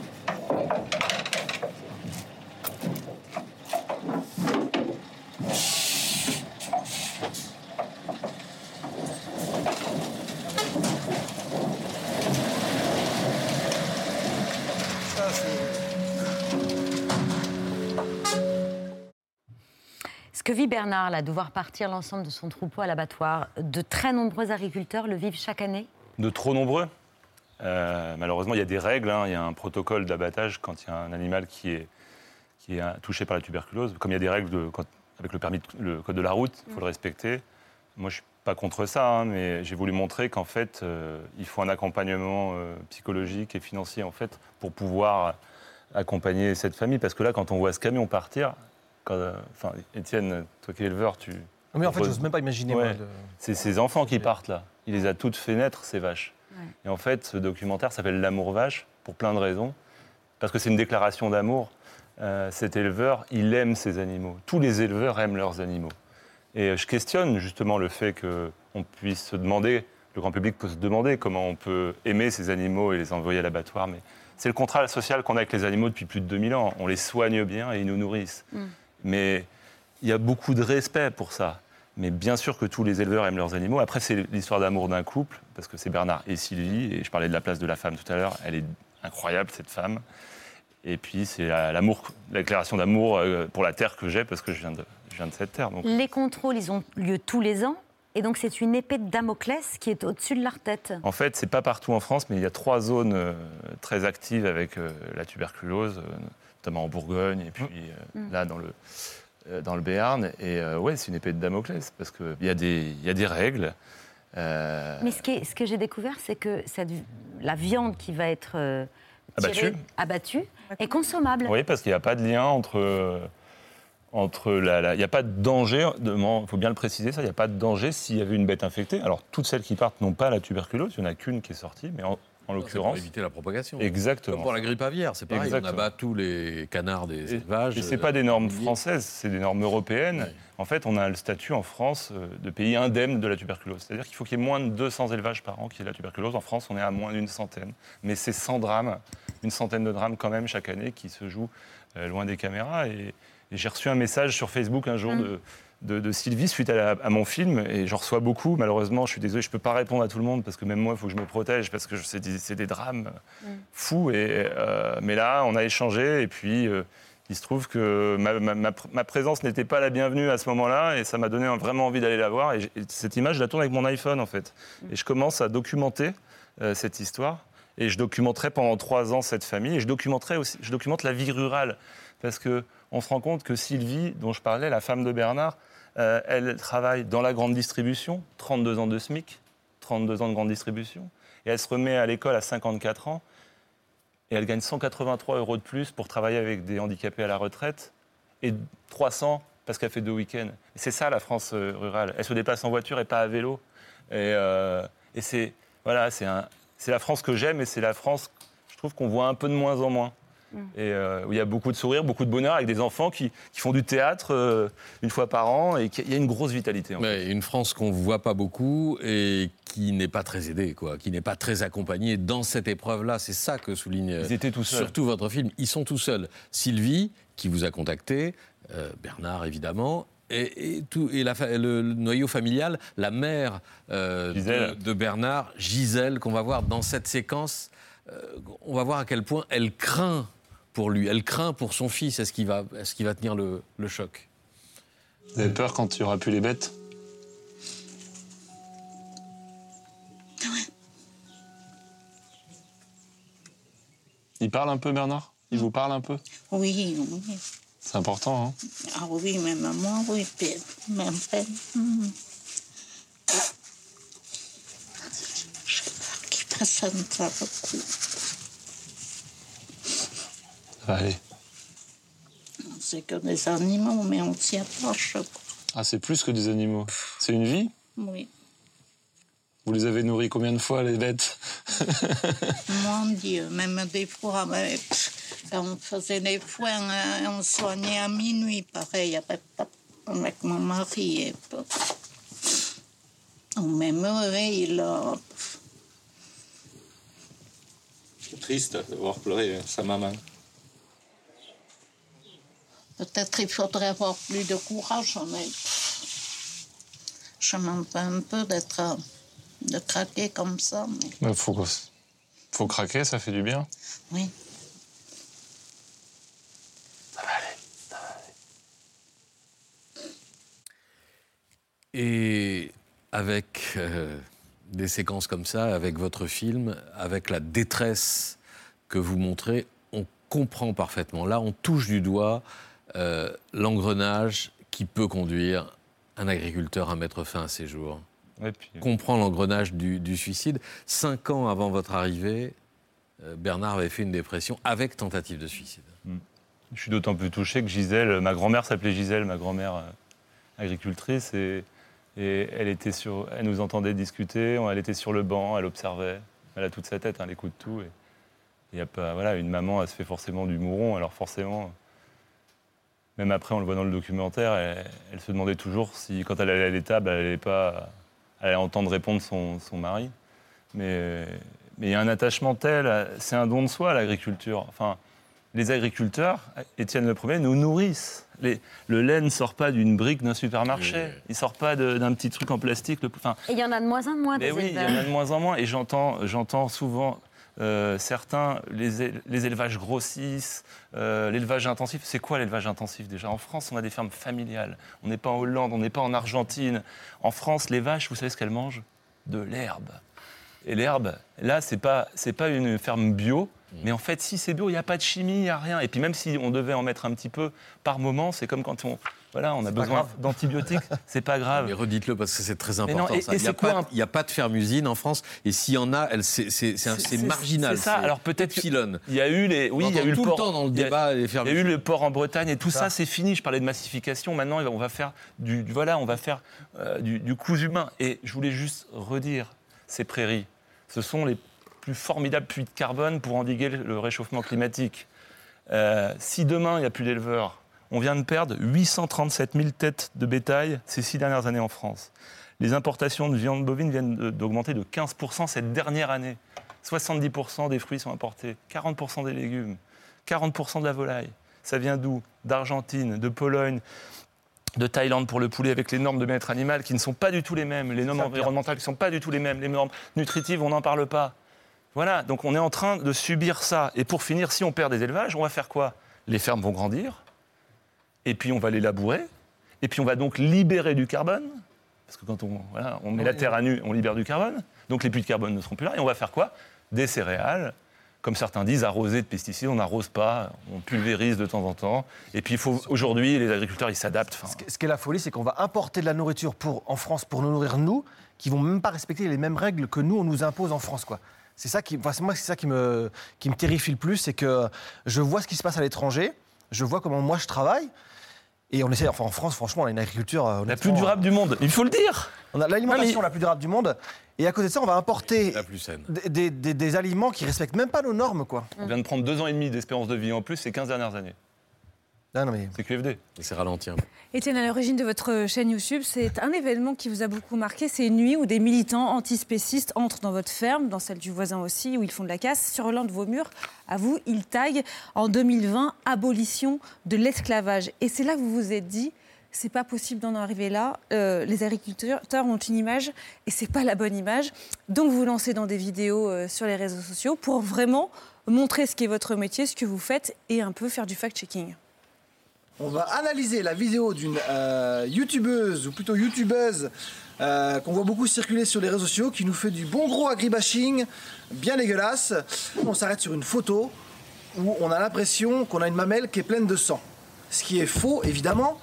Bernard, là, de voir partir l'ensemble de son troupeau à l'abattoir, de très nombreux agriculteurs le vivent chaque année De trop nombreux. Euh, malheureusement, il y a des règles, hein, il y a un protocole d'abattage quand il y a un animal qui est, qui est euh, touché par la tuberculose. Comme il y a des règles de- quand- avec le permis, de- le code de la route, il faut le respecter. Moi, je suis pas contre ça, hein, mais j'ai voulu montrer qu'en fait, euh, il faut un accompagnement euh, psychologique et financier en fait pour pouvoir accompagner cette famille. Parce que là, quand on voit ce camion partir, quand, euh, enfin, Étienne, toi qui es éleveur, tu. Mais en fait, j'ose même pas imaginer, moi, Ouais. de- C'est ces enfants qui partent là. Il les a toutes fait naître, ces vaches. Et en fait, ce documentaire s'appelle L'amour vache, pour plein de raisons. Parce que c'est une déclaration d'amour. Euh, cet éleveur, il aime ses animaux. Tous les éleveurs aiment leurs animaux. Et euh, je questionne justement le fait qu'on puisse se demander le grand public peut se demander comment on peut aimer ces animaux et les envoyer à l'abattoir, mais c'est le contrat social qu'on a avec les animaux depuis plus de 2000 ans. On les soigne bien et ils nous nourrissent. Mm. Mais il y a beaucoup de respect pour ça. Mais bien sûr que tous les éleveurs aiment leurs animaux. Après, c'est l'histoire d'amour d'un couple, parce que c'est Bernard et Sylvie. Et je parlais de la place de la femme tout à l'heure. Elle est incroyable, cette femme. Et puis, c'est la- l'amour, la déclaration d'amour euh, pour la terre que j'ai, parce que je viens de, je viens de cette terre. Donc, Les contrôles, ils ont lieu tous les ans. Et donc, c'est une épée de Damoclès qui est au-dessus de leur tête. En fait, c'est pas partout en France, mais il y a trois zones euh, très actives avec euh, la tuberculose, notamment en Bourgogne et puis euh, Mm. là dans le, euh, dans le Béarn. Et euh, ouais, c'est une épée de Damoclès parce qu'il y, a des- il y a des règles. euh, Mais ce, qui est- ce que j'ai découvert, c'est que cette, la viande qui va être euh, Abattue. abattue est consommable. Oui, parce qu'il n'y a pas de lien entre. euh, entre la, la- il n'y a pas de danger, il faut bien le préciser, ça, il n'y a pas de danger s'il y avait une bête infectée. Alors, toutes celles qui partent n'ont pas la tuberculose, il n'y en a qu'une qui est sortie, mais en, en C'est pour l'occurrence. éviter la propagation. Exactement. Comme pour la grippe aviaire, c'est pareil. Exactement. On abat tous les canards des élevages. Et ce pas des normes françaises, c'est des normes européennes. En fait, on a le statut en France euh, de pays indemne de la tuberculose. C'est-à-dire qu'il faut qu'il y ait moins de 200 élevages par an qui aient la tuberculose. En France, on est à moins d'une centaine. Mais c'est 100 drames, une centaine de drames quand même chaque année qui se jouent euh, loin des caméras. Et, et j'ai reçu un message sur Facebook un jour de, de- de Sylvie suite à, la- à mon film. Et j'en reçois beaucoup. Malheureusement, je suis désolé, je ne peux pas répondre à tout le monde parce que même moi, il faut que je me protège parce que c'est des, des drames fou. Et, euh, mais là, on a échangé et puis euh, il se trouve que ma, ma- ma pr- ma présence n'était pas la bienvenue à ce moment-là et ça m'a donné vraiment envie d'aller la voir. Et, cette image, je la tourne avec mon iPhone en fait. Et je commence à documenter euh, cette histoire. Et je documenterai pendant trois ans cette famille. Et je documenterai aussi, je documente la vie rurale parce que on se rend compte que Sylvie, dont je parlais, la femme de Bernard, euh, elle travaille dans la grande distribution, 32 ans de SMIC, 32 ans de grande distribution, et elle se remet à l'école à 54 ans et elle gagne 183 euros de plus pour travailler avec des handicapés à la retraite et 300 parce qu'elle fait deux week-ends. C'est ça la France euh, rurale. Elle se déplace en voiture et pas à vélo. Et, euh, et c'est voilà, c'est la France que j'aime et c'est la France, je trouve qu'on voit un peu de moins en moins. Et euh, où il y a beaucoup de sourires, beaucoup de bonheur avec des enfants qui, qui font du théâtre euh, une fois par an et qu'il y a une grosse vitalité. en fait. Ouais, une France qu'on ne voit pas beaucoup et qui n'est pas très aidée, quoi, qui n'est pas très accompagnée dans cette épreuve-là. C'est ça que souligne Ils étaient tout seuls. surtout votre film. Ils sont tout seuls. Sylvie, qui vous a contacté, euh, Bernard évidemment, et, et tout, et la fa- le, le noyau familial, la mère euh, de, Bernard, Gisèle, qu'on va voir dans cette séquence. euh, on va voir à quel point elle craint pour lui, elle craint pour son fils. Est-ce qu'il va, est qu'il va tenir le, le choc? Vous avez peur quand il n'y aura plus les bêtes? Il parle un peu, Bernard? Il vous parle un peu? Oui, oui. C'est important, hein? Ah oui, même moi, oui, même peine. Hmm. J'ai peur qu'il fasse ça beaucoup. Ça va aller. C'est que des animaux, mais on s'y approche. Ah, c'est plus que des animaux. C'est une vie? Oui. Vous les avez nourris combien de fois, les bêtes? Mon Dieu, même des fois, mais, pff, quand on faisait des foins, hein, on soignait à minuit, pareil, avec, avec mon mari. Et, on m'aimerait, là. C'est triste de voir pleurer euh, sa maman. Peut-être il faudrait avoir plus de courage, mais je m'en veux un peu d'être de craquer comme ça. Mais Il faut, faut craquer, ça fait du bien. oui, Et avec euh, des séquences comme ça, avec votre film, avec la détresse que vous montrez, on comprend parfaitement. Là, on touche du doigt euh, l'engrenage qui peut conduire un agriculteur à mettre fin à ses jours. Ouais, puis- Comprend l'engrenage du, du suicide. Cinq ans avant votre arrivée, euh, Bernard avait fait une dépression avec tentative de suicide. Je suis d'autant plus touché que Gisèle, ma grand-mère s'appelait Gisèle, ma grand-mère euh, agricultrice, et, et elle, était sur, elle nous entendait discuter, elle était sur le banc, elle observait, elle a toute sa tête, hein, elle écoute tout. Et y a pas, voilà, une maman, elle se fait forcément du mouron, alors forcément, même après, on le voit dans le documentaire, elle, elle se demandait toujours si, quand elle allait à l'étable, elle n'allait pas elle entend répondre son, son mari. Mais mais il y a un attachement tel, c'est un don de soi l'agriculture. Enfin, les agriculteurs, Étienne Le Premier, nous nourrissent. Les- le lait ne sort pas d'une brique d'un supermarché. Il sort pas d'un petit truc en plastique. Le- Enfin, Et il y en a de moins en moins mais des oui, il y en a de moins en moins. Et j'entends, j'entends souvent euh, certains, les, les élevages grossissent, euh, l'élevage intensif. C'est quoi l'élevage intensif déjà? En France, on a des fermes familiales. On n'est pas en Hollande, on n'est pas en Argentine. En France, les vaches, vous savez ce qu'elles mangent? De l'herbe. Et l'herbe, là, c'est pas, c'est pas une ferme bio. Mais en fait, si c'est bio, il n'y a pas de chimie, il n'y a rien. Et puis même si on devait en mettre un petit peu par moment, c'est comme quand on, voilà, on a besoin d'antibiotiques, c'est pas grave. Mais redites-le parce que c'est très non, important. et- ça. et il n'y a, pas- un- il y a pas de ferme-usine en France. Et s'il y en a, elle, c'est, marginal. C'est ça. Alors peut-être. Il y a eu les, oui, il y a eu le tout le port temps dans le il y a- débat, Il y a eu le port en Bretagne et tout Ça. ça, c'est fini. Je parlais de massification. Maintenant, on va faire du, voilà, on va faire euh, du, du cousu humain. Et je voulais juste redire, ces prairies, ce sont les plus formidables puits de carbone pour endiguer le le réchauffement climatique. Euh, si demain il n'y a plus d'éleveurs, on vient de perdre 837 000 têtes de bétail ces six dernières années en France. Les importations de viande bovine viennent d'augmenter de 15% cette dernière année. 70% des fruits sont importés, 40% des légumes, 40% de la volaille. Ça vient d'où? D'Argentine, de Pologne, de Thaïlande pour le poulet avec les normes de bien-être animal qui ne sont pas du tout les mêmes, les normes environnementales qui ne sont pas du tout les mêmes, les normes nutritives, on n'en parle pas. Voilà, donc on est en train de subir ça. Et pour finir, si on perd des élevages, on va faire quoi? Les fermes vont grandir, et puis on va les labourer, et puis on va donc libérer du carbone, parce que quand on, voilà, on met la terre à nu, on libère du carbone, donc les puits de carbone ne seront plus là, et on va faire quoi? Des céréales, comme certains disent, arrosées de pesticides, on n'arrose pas, on pulvérise de temps en temps, et puis aujourd'hui, les agriculteurs, ils s'adaptent. Enfin, Ce qui est la folie, c'est qu'on va importer de la nourriture pour, en France pour nous nourrir nous, qui vont même pas respecter les mêmes règles que nous, on nous impose en France. quoi. C'est ça qui, enfin, moi, c'est ça qui me, qui me terrifie le plus, c'est que je vois ce qui se passe à l'étranger, je vois comment moi je travaille, et on essaie, enfin en France, franchement, on a une agriculture euh, la plus durable du monde, il faut le dire On a l'alimentation mais- la plus durable du monde, et à côté de ça, on va importer La plus saine. des, des- des- des aliments qui respectent même pas nos normes, quoi. On vient de prendre deux ans et demi d'espérance de vie en plus ces 15 dernières années. Ah non, mais... C'est QFD. C'est ralentir. Étienne, à l'origine de votre chaîne YouTube, c'est un événement qui vous a beaucoup marqué. C'est une nuit où des militants antispécistes entrent dans votre ferme, dans celle du voisin aussi, où ils font de la casse. Sur l'un de vos murs, à vous, ils taguent en 2020 abolition de l'esclavage. Et c'est là que vous vous êtes dit. C'est pas possible d'en arriver là. Euh, les agriculteurs ont une image et c'est pas la bonne image. Donc vous vous lancez dans des vidéos euh, sur les réseaux sociaux pour vraiment montrer ce qu'est votre métier, ce que vous faites et un peu faire du fact-checking. On va analyser la vidéo d'une euh, youtubeuse, ou plutôt youtubeuse, euh, qu'on voit beaucoup circuler sur les réseaux sociaux, qui nous fait du bon gros agribashing, bien dégueulasse. On s'arrête sur une photo où on a l'impression qu'on a une mamelle qui est pleine de sang. Ce qui est faux, évidemment,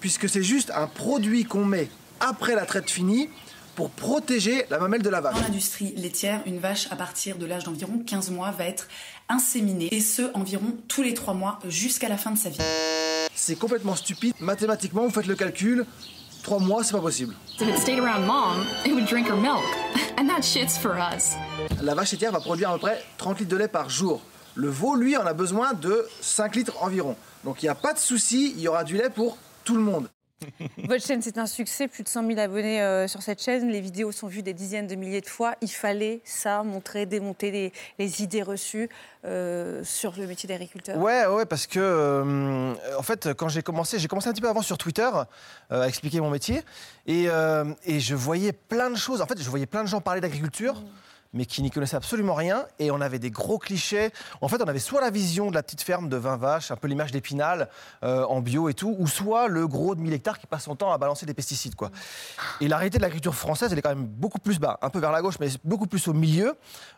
puisque c'est juste un produit qu'on met après la traite finie pour protéger la mamelle de la vache. Dans l'industrie laitière, une vache à partir de l'âge d'environ 15 mois va être inséminée, et ce environ tous les 3 mois jusqu'à la fin de sa vie. C'est complètement stupide. Mathématiquement, vous faites le calcul. Trois mois, c'est pas possible. If it stayed around mom, it would drink her milk. And that shit's for us. La vache laitière va produire à peu près 30 litres de lait par jour. Le veau, lui, en a besoin de 5 litres environ. Donc il n'y a pas de souci, il y aura du lait pour tout le monde. Votre chaîne, c'est un succès, plus de 100 000 abonnés euh, sur cette chaîne. Les vidéos sont vues des dizaines de milliers de fois. Il fallait ça, montrer, démonter les, les idées reçues euh, sur le métier d'agriculteur. Ouais, ouais, parce que euh, en fait, quand j'ai commencé, j'ai commencé un petit peu avant sur Twitter à expliquer mon métier, et, et je voyais plein de choses. En fait, je voyais plein de gens parler d'agriculture. Mais qui n'y connaissaient absolument rien. Et on avait des gros clichés. En fait, on avait soit la vision de la petite ferme de 20 vaches, un peu l'image d'Épinal euh, en bio et tout, ou soit le gros de 1000 hectares qui passe son temps à balancer des pesticides. Quoi. Et la réalité de l'agriculture française, elle est quand même beaucoup plus bas, un peu vers la gauche, mais beaucoup plus au milieu,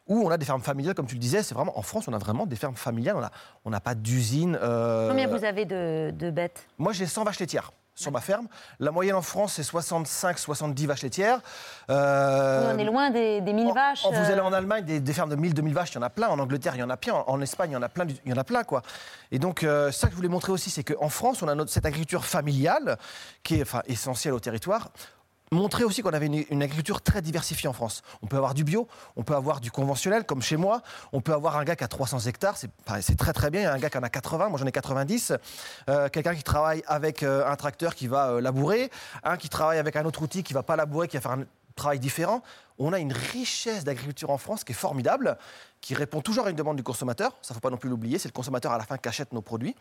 où on a des fermes familiales, comme tu le disais. C'est vraiment en France, on a vraiment des fermes familiales. On n'a on pas d'usine. euh, Combien vous avez de, de bêtes? Moi, j'ai 100 vaches laitières sur ma ferme. La moyenne en France, c'est 65-70 vaches laitières. Euh, On est loin des, des 1000 vaches. Oh, vous euh, allez en Allemagne, des, des fermes de 1000, 2000 vaches, il y en a plein. En Angleterre, il y en a plein. En, en Espagne, il y en a plein. Il y en a plein, quoi. Et donc, euh, ça que je voulais montrer aussi, c'est qu'en France, on a notre, cette agriculture familiale qui est enfin, essentielle au territoire. Montrer aussi qu'on avait une, agriculture très diversifiée en France. On peut avoir du bio, on peut avoir du conventionnel, comme chez moi. On peut avoir un gars qui a 300 hectares, c'est très très bien. Il y a un gars qui en a 80, moi j'en ai 90. Euh, Quelqu'un qui travaille avec euh, un tracteur qui va euh, labourer, un qui travaille avec un autre outil qui va pas labourer, qui va faire un travail différent. On a une richesse d'agriculture en France qui est formidable, qui répond toujours à une demande du consommateur. Ça ne faut pas non plus l'oublier. C'est le consommateur à la fin qui achète nos produits.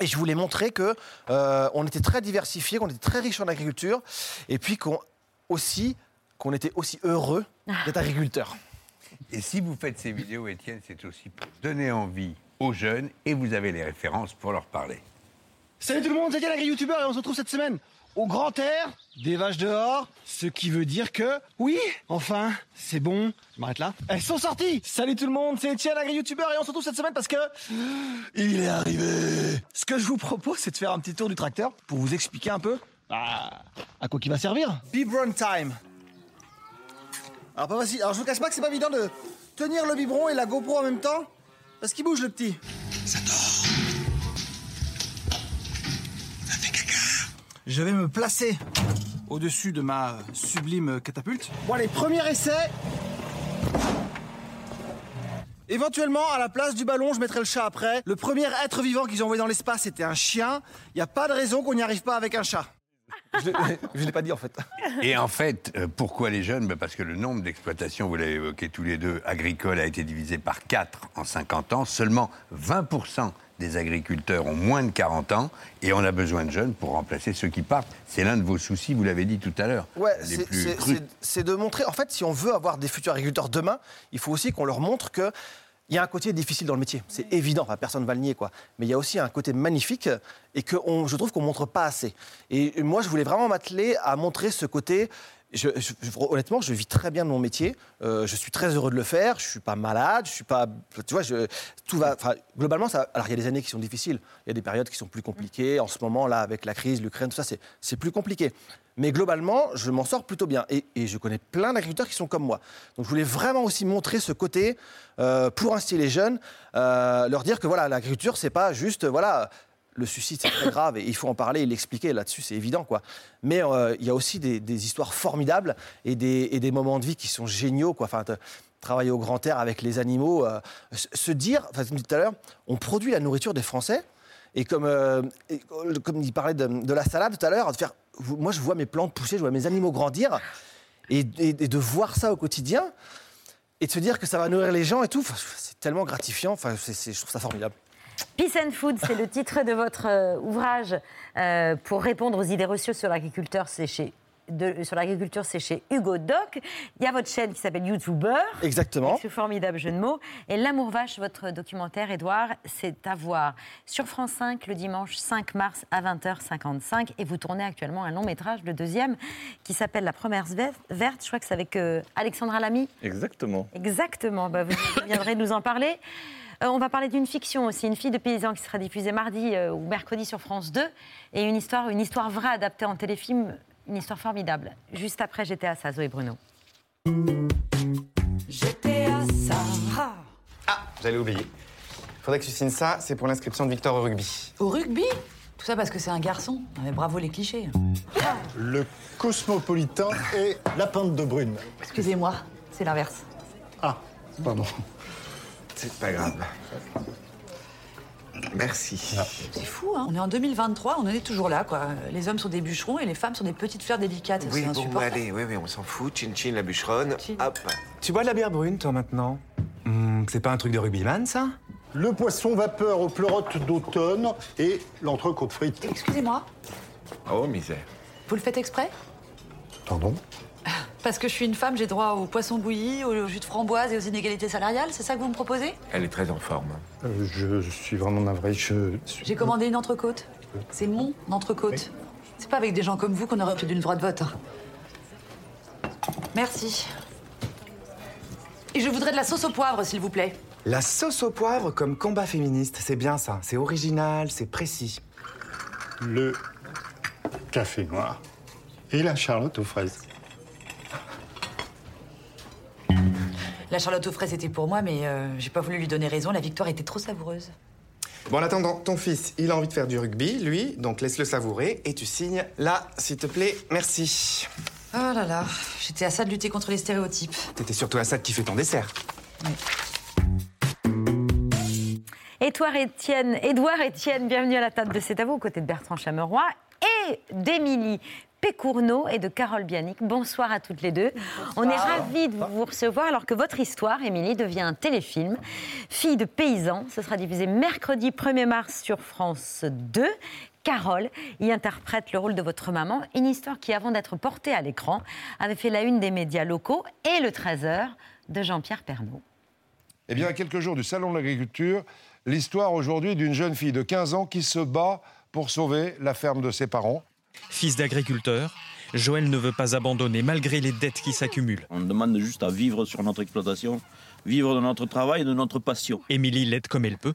Et je voulais montrer que euh, on était très diversifié, qu'on était très riche en agriculture, et puis qu'on aussi qu'on était aussi heureux d'être agriculteur. Et si vous faites ces vidéos, Étienne, c'est aussi pour donner envie aux jeunes et vous avez les références pour leur parler. Salut tout le monde, c'est Yann, youtubeur et on se retrouve cette semaine au grand air, des vaches dehors, ce qui veut dire que, oui, enfin, c'est bon, je m'arrête là. Elles sont sorties Salut tout le monde, c'est Etienne, agri-youtubeur et on se retrouve cette semaine parce que... Il est arrivé Ce que je vous propose, c'est de faire un petit tour du tracteur pour vous expliquer un peu bah, à quoi il va servir. Biberon time Alors pas facile, alors je vous cache pas que c'est pas évident de tenir le biberon et la GoPro en même temps, parce qu'il bouge le petit. Je vais me placer au-dessus de ma sublime catapulte. Bon allez, premier essai. Éventuellement, à la place du ballon, je mettrai le chat après. Le premier être vivant qu'ils ont envoyé dans l'espace, c'était un chien. Il n'y a pas de raison qu'on n'y arrive pas avec un chat. Je ne l'ai pas dit en fait. Et en fait, euh, pourquoi les jeunes? Ben, Parce que le nombre d'exploitations, vous l'avez évoqué tous les deux, agricoles a été divisé par 4 en 50 ans. Seulement 20% des agriculteurs ont moins de 40 ans et on a besoin de jeunes pour remplacer ceux qui partent. C'est l'un de vos soucis, vous l'avez dit tout à l'heure. Ouais, c'est de montrer. En fait, si on veut avoir des futurs agriculteurs demain, il faut aussi qu'on leur montre que. Il y a un côté difficile dans le métier, c'est évident, enfin, personne ne va le nier, quoi. Mais il y a aussi un côté magnifique et que on- je trouve qu'on montre pas assez. Et moi, je voulais vraiment m'atteler à montrer ce côté. Je- je- je- honnêtement, je vis très bien de mon métier. Euh, je suis très heureux de le faire. Je suis pas malade. Je suis pas. Tu vois, je- tout va. globalement, ça. Alors, il y a des années qui sont difficiles. Il y a des périodes qui sont plus compliquées. En ce moment, là, avec la crise, l'Ukraine, tout ça, c'est plus compliqué. Mais globalement, je m'en sors plutôt bien. Et, je connais plein d'agriculteurs qui sont comme moi. Donc, je voulais vraiment aussi montrer ce côté euh, pour inciter les jeunes, euh, leur dire que voilà, l'agriculture, c'est pas juste voilà. Le suicide, c'est très grave et il faut en parler et l'expliquer là-dessus, c'est évident. quoi. Mais euh, il y a aussi des, histoires formidables et des, moments de vie qui sont géniaux. Quoi. Enfin, travailler au grand air avec les animaux, se- dire, enfin, tout à l'heure, on produit la nourriture des Français. Et comme, euh, et comme il parlait de, la salade tout à l'heure, de faire, moi je vois mes plantes pousser, je vois mes animaux grandir, et, de voir ça au quotidien, et de se dire que ça va nourrir les gens et tout, c'est tellement gratifiant, enfin, c'est- je trouve ça formidable. Peace and Food, c'est le titre de votre euh, ouvrage euh, pour répondre aux idées reçues sur l'agriculteur. C'est de- sur l'agriculture, c'est chez Hugo Doc. Il y a votre chaîne qui s'appelle YouTuber. Exactement. Avec ce formidable jeu de mots. Et L'amour vache, votre documentaire, Édouard, c'est à voir sur France 5 le dimanche 5 mars à 20h55. Et vous tournez actuellement un long métrage, le deuxième, qui s'appelle La première verte. Je crois que c'est avec euh, Alexandra Lamy. Exactement. Exactement, bah, vous viendrez nous en parler. Euh, on va parler d'une fiction aussi, une fille de paysan qui sera diffusée mardi euh, ou mercredi sur France 2. Et une histoire, une histoire vraie adaptée en téléfilm, une histoire formidable. Juste après GTA, ça, Zoé Bruno. GTA ça. Ah, j'allais oublier. Faudrait que tu signes ça, c'est pour l'inscription de Victor au rugby. Au rugby? Tout ça parce que c'est un garçon. Ah, Mais bravo les clichés. Le cosmopolitain et la pinte de brune. Excusez-moi, c'est l'inverse. Ah, pardon. C'est pas grave. Merci. C'est fou, hein On est en 2023, on en est toujours là, quoi. Les hommes sont des bûcherons et les femmes sont des petites fleurs délicates. Oui, c'est bon, insupportable. allez, oui, oui, on s'en fout. Chin Chin, la bûcheronne. Hop. Tu bois de la bière brune, toi, maintenant Hmm, C'est pas un truc de rugbyman, ça Le poisson vapeur aux pleurotes d'automne et l'entrecôte frite. Excusez-moi, Oh, misère. vous le faites exprès? Pardon? Parce que je suis une femme, j'ai droit au poisson bouilli, au jus de framboise et aux inégalités salariales, c'est ça que vous me proposez? Elle est très en forme. Euh, je, suis vraiment navré. Je suis... J'ai commandé une entrecôte. C'est mon entrecôte. C'est pas avec des gens comme vous qu'on aurait plus d'une droit de vote. Merci. Et je voudrais de la sauce au poivre, s'il vous plaît. La sauce au poivre comme combat féministe, c'est bien ça. C'est original, c'est précis. Le café noir et la charlotte aux fraises. La charlotte aux fraises était pour moi, mais euh, j'ai pas voulu lui donner raison. La victoire était trop savoureuse. Bon, en attendant, ton fils, il a envie de faire du rugby, lui, donc laisse-le savourer et tu signes là, s'il te plaît. Merci. Oh là là, j'étais à ça de lutter contre les stéréotypes. T'étais surtout à ça de kiffer ton dessert. Édouard Etienne, Édouard Etienne, bienvenue à la table de C'est à vous, aux côtés de Bertrand Chameroy et d'Émilie Pécourneau et de Carole Bianic. Bonsoir à toutes les deux. On est ravis de vous recevoir alors que votre histoire, Émilie, devient un téléfilm. Fille de paysan, ce sera diffusé mercredi 1er mars sur France 2. Carole y interprète le rôle de votre maman, une histoire qui, avant d'être portée à l'écran, avait fait la une des médias locaux et le 13h de Jean-Pierre Pernaud. Eh bien, à quelques jours du Salon de l'Agriculture, l'histoire aujourd'hui d'une jeune fille de 15 ans qui se bat pour sauver la ferme de ses parents. Fils d'agriculteur, Joël ne veut pas abandonner malgré les dettes qui s'accumulent. On demande juste à vivre sur notre exploitation, vivre de notre travail et de notre passion. Émilie l'aide comme elle peut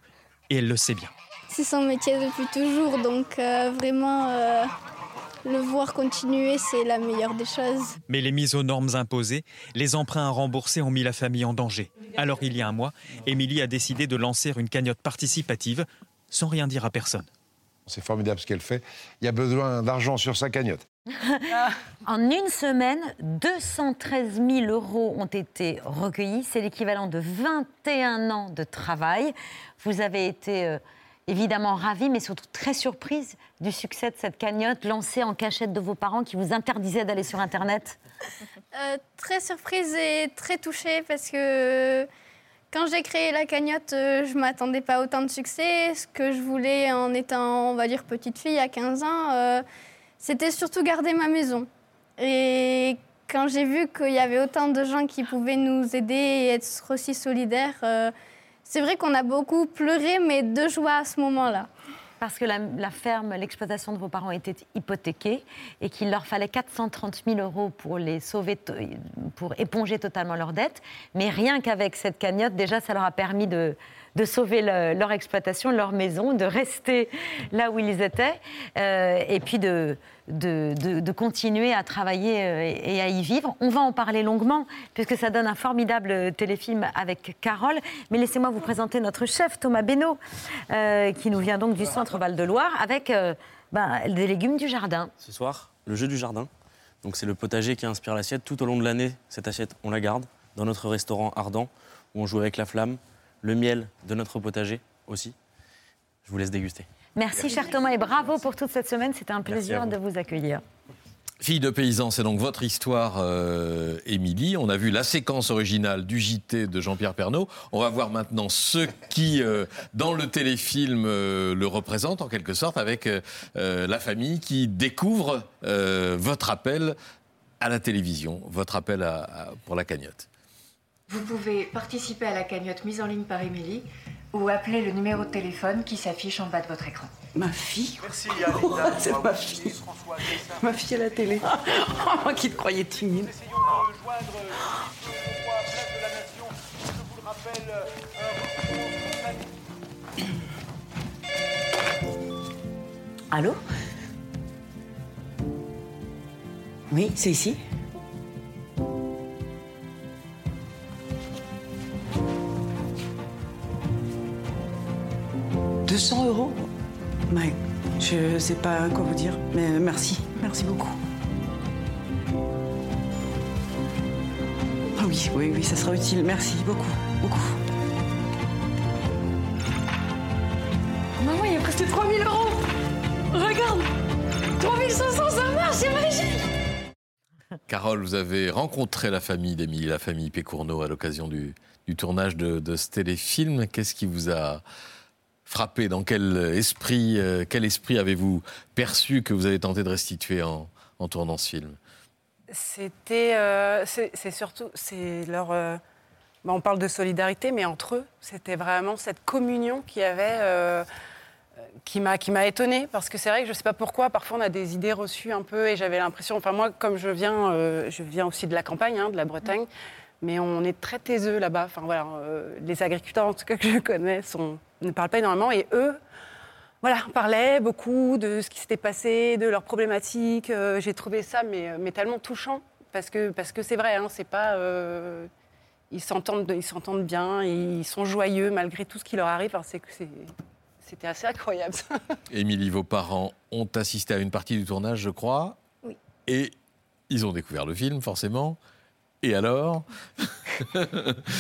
et elle le sait bien. C'est son métier depuis toujours, donc euh, vraiment euh, le voir continuer, c'est la meilleure des choses. Mais les mises aux normes imposées, les emprunts à rembourser ont mis la famille en danger. Alors il y a un mois, Émilie a décidé de lancer une cagnotte participative sans rien dire à personne. C'est formidable ce qu'elle fait. Il y a besoin d'argent sur sa cagnotte. En une semaine, 213 000 euros ont été recueillis. C'est l'équivalent de 21 ans de travail. Vous avez été euh, évidemment ravie, mais surtout très surprise du succès de cette cagnotte lancée en cachette de vos parents qui vous interdisaient d'aller sur Internet. Euh, très surprise et très touchée parce que quand j'ai créé la cagnotte, euh, je m'attendais pas à autant de succès. Ce que je voulais en étant, on va dire, petite fille à 15 ans, euh, c'était surtout garder ma maison. Et quand j'ai vu qu'il y avait autant de gens qui pouvaient nous aider et être aussi solidaires, euh, c'est vrai qu'on a beaucoup pleuré, mais de joie à ce moment-là. Parce que la, ferme, l'exploitation de vos parents était hypothéquée et qu'il leur fallait 430 000 euros pour les sauver, pour éponger totalement leurs dettes. Mais rien qu'avec cette cagnotte, déjà, ça leur a permis de, de sauver le- leur exploitation, leur maison, de rester là où ils étaient euh, et puis de, de, de- continuer à travailler euh, et, à y vivre. On va en parler longuement puisque ça donne un formidable téléfilm avec Carole. Mais laissez-moi vous présenter notre chef Thomas Benoît euh, qui nous vient donc du centre Val-de-Loire avec ben, des légumes du jardin. Ce soir, le jeu du jardin. Donc c'est le potager qui inspire l'assiette. Tout au long de l'année, cette assiette, on la garde dans notre restaurant ardent où on joue avec la flamme, le miel de notre potager aussi. Je vous laisse déguster. Merci, cher Thomas et bravo pour toute cette semaine. C'était un plaisir vous. de vous accueillir. Fille de paysan, c'est donc votre histoire, euh, Émilie. On a vu la séquence originale du JT de Jean-Pierre Pernaud. On va voir maintenant ceux qui, euh, dans le téléfilm, euh, le représentent en quelque sorte, avec la famille qui découvre euh, votre appel à la télévision, votre appel à- à- pour la cagnotte. Vous pouvez participer à la cagnotte mise en ligne par Émilie ou appeler le numéro de téléphone qui s'affiche en bas de votre écran. Ma fille Merci, C'est ma fille. Ma fille à la télé. Moi qui te croyais timide. Allô? Oui, c'est ici. « 200 euros Ouais, je sais pas quoi vous dire, mais merci, merci beaucoup. Ah oui, oui, oui, ça sera utile, merci beaucoup, beaucoup. Maman, il y a presque 3000 euros Regarde 3500, ça marche, c'est magique Carole, vous avez rencontré la famille d'Émilie, la famille Pécourneau, à l'occasion du, du tournage de, de ce téléfilm. Qu'est-ce qui vous a frappé Dans quel esprit, euh, quel esprit avez-vous perçu que vous avez tenté de restituer en, en tournant ce film? C'était, euh, c'est surtout, c'est leur. euh, bah, on parle de solidarité, mais entre eux, c'était vraiment cette communion qu'il y avait, euh, qui m'a, étonnée, parce que c'est vrai que je sais pas pourquoi, parfois on a des idées reçues un peu, et j'avais l'impression, enfin moi, comme je viens, euh, je viens aussi de la campagne, hein, de la Bretagne, mais on est très taiseux là-bas. Enfin voilà, euh, les agriculteurs en tout cas que je connais sont, ne parlent pas énormément, et eux, voilà, parlaient beaucoup de ce qui s'était passé, de leurs problématiques. Euh, J'ai trouvé ça mais, mais tellement touchant parce que parce que c'est vrai, hein, c'est pas euh, ils s'entendent ils s'entendent bien, ils sont joyeux malgré tout ce qui leur arrive. Enfin, c'est c'est- c'était assez incroyable. Émilie, vos parents ont assisté à une partie du tournage, je crois. Oui. Et ils ont découvert le film, forcément. Et alors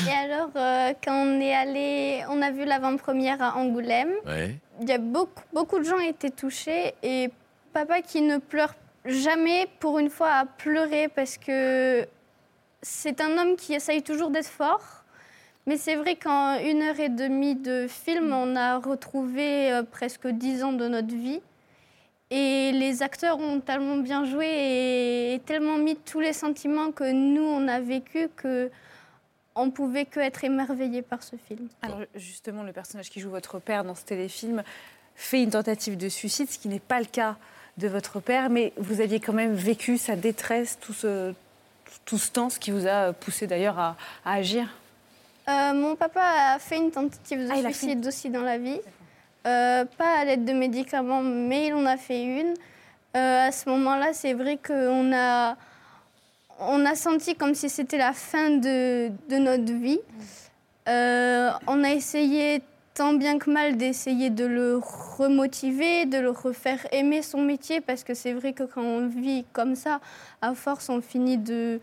Et alors, euh, quand on est allé, on a vu l'avant-première à Angoulême. Ouais. Il y a beaucoup, beaucoup de gens étaient touchés et papa qui ne pleure jamais, pour une fois, à pleurer parce que c'est un homme qui essaye toujours d'être fort. Mais c'est vrai qu'en une heure et demie de film, on a retrouvé euh, presque dix ans de notre vie. Et les acteurs ont tellement bien joué et tellement mis tous les sentiments que nous, on a vécu que on pouvait que être émerveillé par ce film. Alors justement, le personnage qui joue votre père dans ce téléfilm fait une tentative de suicide, ce qui n'est pas le cas de votre père, mais vous aviez quand même vécu sa détresse tout ce, tout ce temps, ce qui vous a poussé d'ailleurs à, à agir? Euh, mon papa a fait une tentative de Ah, suicide aussi dans la vie. Euh, pas à l'aide de médicaments, mais il en a fait une. Euh, à ce moment-là, c'est vrai qu'on a, on a senti comme si c'était la fin de, de notre vie. Euh, on a essayé tant bien que mal d'essayer de le remotiver, de le refaire aimer son métier, parce que c'est vrai que quand on vit comme ça, à force, on finit de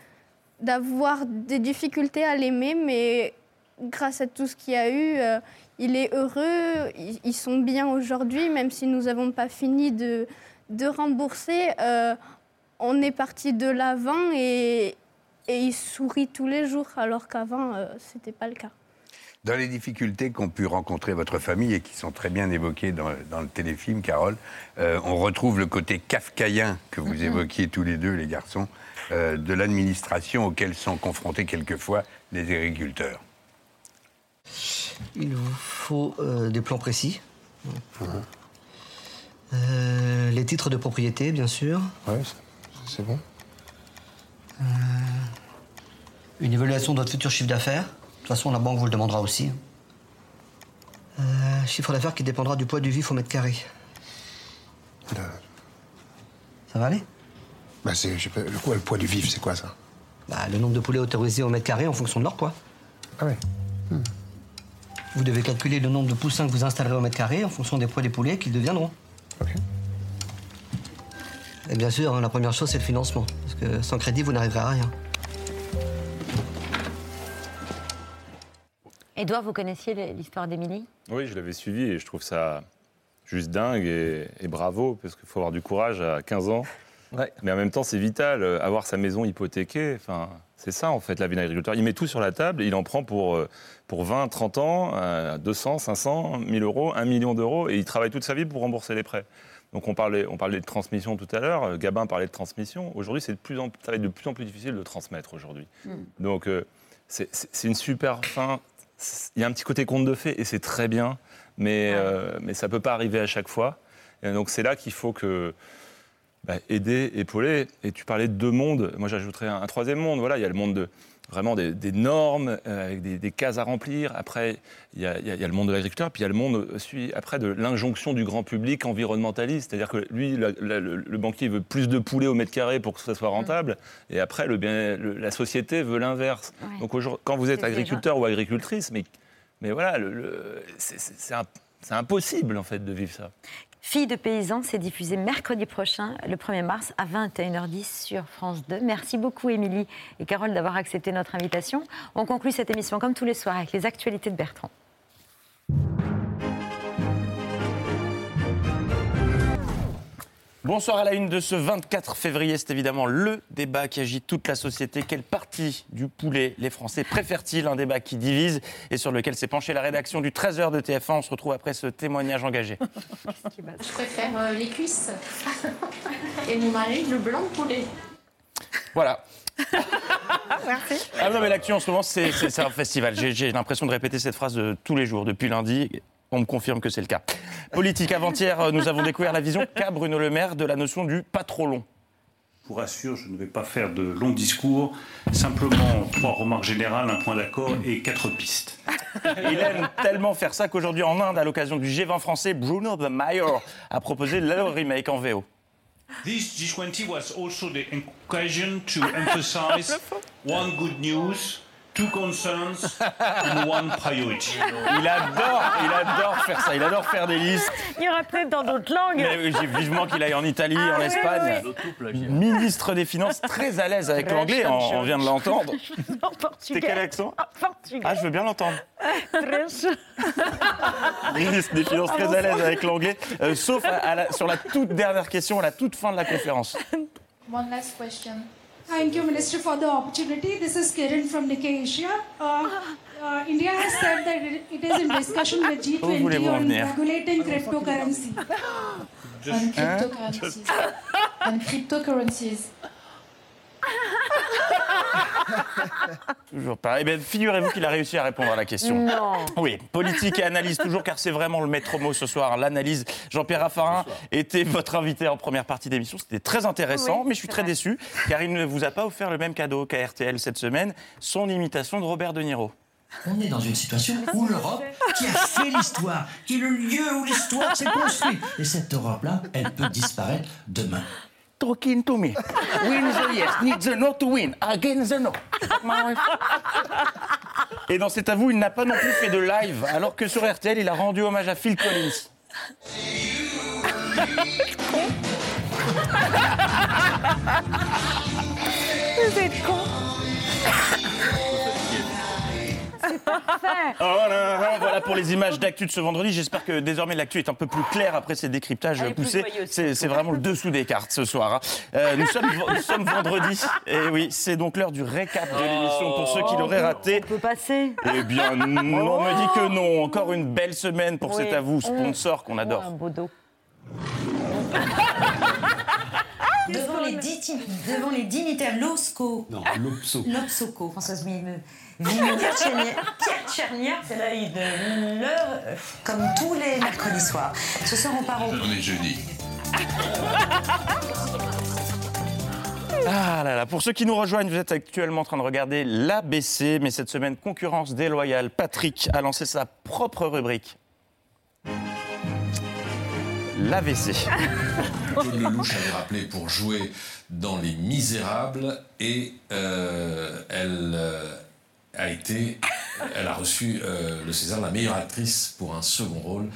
d'avoir des difficultés à l'aimer, mais grâce à tout ce qu'il y a eu, il est heureux, ils, ils sont bien aujourd'hui, même si nous n'avons pas fini de, de rembourser. euh, on est parti de l'avant et, et il sourit tous les jours, alors qu'avant, euh, ce n'était pas le cas. Dans les difficultés qu'ont pu rencontrer votre famille et qui sont très bien évoquées dans, dans le téléfilm, Carole, euh, on retrouve le côté kafkaïen que vous évoquiez tous les deux, les garçons, euh, de l'administration auquel sont confrontés quelquefois les agriculteurs. Il vous faut euh, des plans précis. Euh, les titres de propriété, bien sûr. Ouais, c'est bon. Euh, une évaluation de votre futur chiffre d'affaires. De toute façon, la banque vous le demandera aussi. Chiffre d'affaires qui dépendra du poids du vif au mètre carré. Ça va aller? Bah, c'est, je sais pas, le, quoi, le poids du vif, c'est quoi ça? Bah, Le nombre de poulets autorisés au mètre carré en fonction de leur poids. Ah ouais. Vous devez calculer le nombre de poussins que vous installerez au mètre carré en fonction des poids des poulets qu'ils deviendront. Et bien sûr, hein, la première chose, c'est le financement. Parce que sans crédit, vous n'arriverez à rien. Edouard, vous connaissiez l'histoire d'Émilie? Oui, je l'avais suivi et je trouve ça juste dingue et, et bravo, parce qu'il faut avoir du courage à 15 ans. Mais en même temps, c'est vital, euh, avoir sa maison hypothéquée, enfin, c'est ça en fait la vie d'un agriculteur. Il met tout sur la table, il en prend pour, euh, pour 20, 30 ans, euh, 200, 500, 1000 euros, 1 million d'euros, et il travaille toute sa vie pour rembourser les prêts. Donc on parlait, on parlait de transmission tout à l'heure, euh, Gabin parlait de transmission. Aujourd'hui, c'est de plus en, ça va être de plus en plus difficile de transmettre aujourd'hui. Donc euh, c'est une super fin. Il y a un petit côté conte de fées et c'est très bien, mais, euh, mais ça ne peut pas arriver à chaque fois. Et donc c'est là qu'il faut que bah, aider, épauler. Et tu parlais de deux mondes. Moi j'ajouterais un, un troisième monde. Voilà, il y a le monde de vraiment des, des normes euh, avec des, des cases à remplir. Après, il y a, il y le monde de l'agriculteur, puis il y a le monde aussi, après de l'injonction du grand public environnementaliste. C'est-à-dire que lui, la- la- le, le banquier veut plus de poulets au mètre carré pour que ça soit rentable, et après, le bien, le- la société veut l'inverse. Ouais. Donc quand vous êtes agriculteur ou agricultrice, mais, mais voilà, c'est- c'est c'est un- c'est impossible en fait de vivre ça. Fille de paysan, c'est diffusé mercredi prochain, le 1er mars, à 21h10 sur France 2. Merci beaucoup, Émilie et Carole, d'avoir accepté notre invitation. On conclut cette émission, comme tous les soirs, avec les actualités de Bertrand. Bonsoir à la une de ce 24 février. C'est évidemment le débat qui agite toute la société. Quelle partie du poulet les Français préfèrent-ils Un débat qui divise et sur lequel s'est penchée la rédaction du 13h de TF1. On se retrouve après ce témoignage engagé. Je préfère euh, les cuisses. Et mon mari, le blanc de poulet. Voilà. Merci. Ah non, mais l'actu en ce moment, c'est un festival. J'ai- J'ai l'impression de répéter cette phrase de tous les jours depuis lundi. On me confirme que c'est le cas. Politique avant-hier, euh, nous avons découvert la vision qu'a Bruno Le Maire de la notion du pas trop long. Je vous rassure, je ne vais pas faire de longs discours, simplement trois remarques générales, un point d'accord et quatre pistes. Il aime tellement faire ça qu'aujourd'hui en Inde, à l'occasion du G20 français, Bruno The Mayor a proposé le remake en VO. This G20 was also the occasion to emphasize one good news, two concerns and one priority. Il adore, il adore faire ça, il adore faire des listes. Il y aura peut-être dans d'autres langues. Mais j'ai vivement qu'il aille en Italie, Ah en oui, Espagne. oui, Ministre des Finances très à l'aise avec l'anglais, on, on vient de l'entendre. En portugais. C'est quel accent En portugais. Ah, je veux bien l'entendre. Ministre des Finances très à l'aise avec l'anglais, euh, sauf à- à la- sur la toute dernière question, à la toute fin de la conférence. One last question. Thank you, Minister, for the opportunity. This is Kiran from Nikkei Asia. Uh, uh, India has said that it it is in discussion with G20 on regulating cryptocurrency. On cryptocurrencies. On cryptocurrencies. Toujours pas. Eh bien, figurez-vous qu'il a réussi à répondre à la question. Non. Oui, politique et analyse toujours, car c'est vraiment le maître mot ce soir. L'analyse. Jean-Pierre Raffarin était votre invité en première partie d'émission. C'était très intéressant, Oui, mais je suis très vrai. déçu, car il ne vous a pas offert le même cadeau qu'à RTL cette semaine, son imitation de Robert De Niro. On est dans une situation où l'Europe, qui a fait l'histoire, qui est le lieu où l'histoire s'est construite, et cette Europe-là, elle peut disparaître demain. Talking to me. Win the yes, need the no to win. Again the no. Et dans C'est à vous, il n'a pas non plus fait de live, alors que sur RTL, il a rendu hommage à Phil Collins. Vous êtes con. Parfait. Oh là là là, voilà pour les images d'actu de ce vendredi. J'espère que désormais l'actu est un peu plus claire après ces décryptages poussés. C'est vraiment le dessous des cartes ce soir. hein. Euh, nous, sommes, nous sommes vendredi. Et oui, c'est donc l'heure du récap de l'émission pour ceux qui l'auraient raté. On peut passer. Eh bien, non, on me dit que non. Encore une belle semaine pour Oui. cet à vous, sponsor qu'on adore. Un beau dos. Devant les, dix- devant les dignitaires LOSCO. Non, l'OPSO. L'OPSOCO, Françoise Mille- Pierre Tchernia, c'est là de l'heure, euh, comme tous les mercredis soirs. Ce soir, on part au. On est jeudi. Ah là là, pour ceux qui nous rejoignent, vous êtes actuellement en train de regarder l'ABC, mais cette semaine, concurrence déloyale. Patrick a lancé sa propre rubrique. L'AVC. Claude Lelouch avait rappelé pour jouer dans Les Misérables et euh, elle euh, a été, elle a reçu euh, le César de la meilleure actrice pour un second rôle.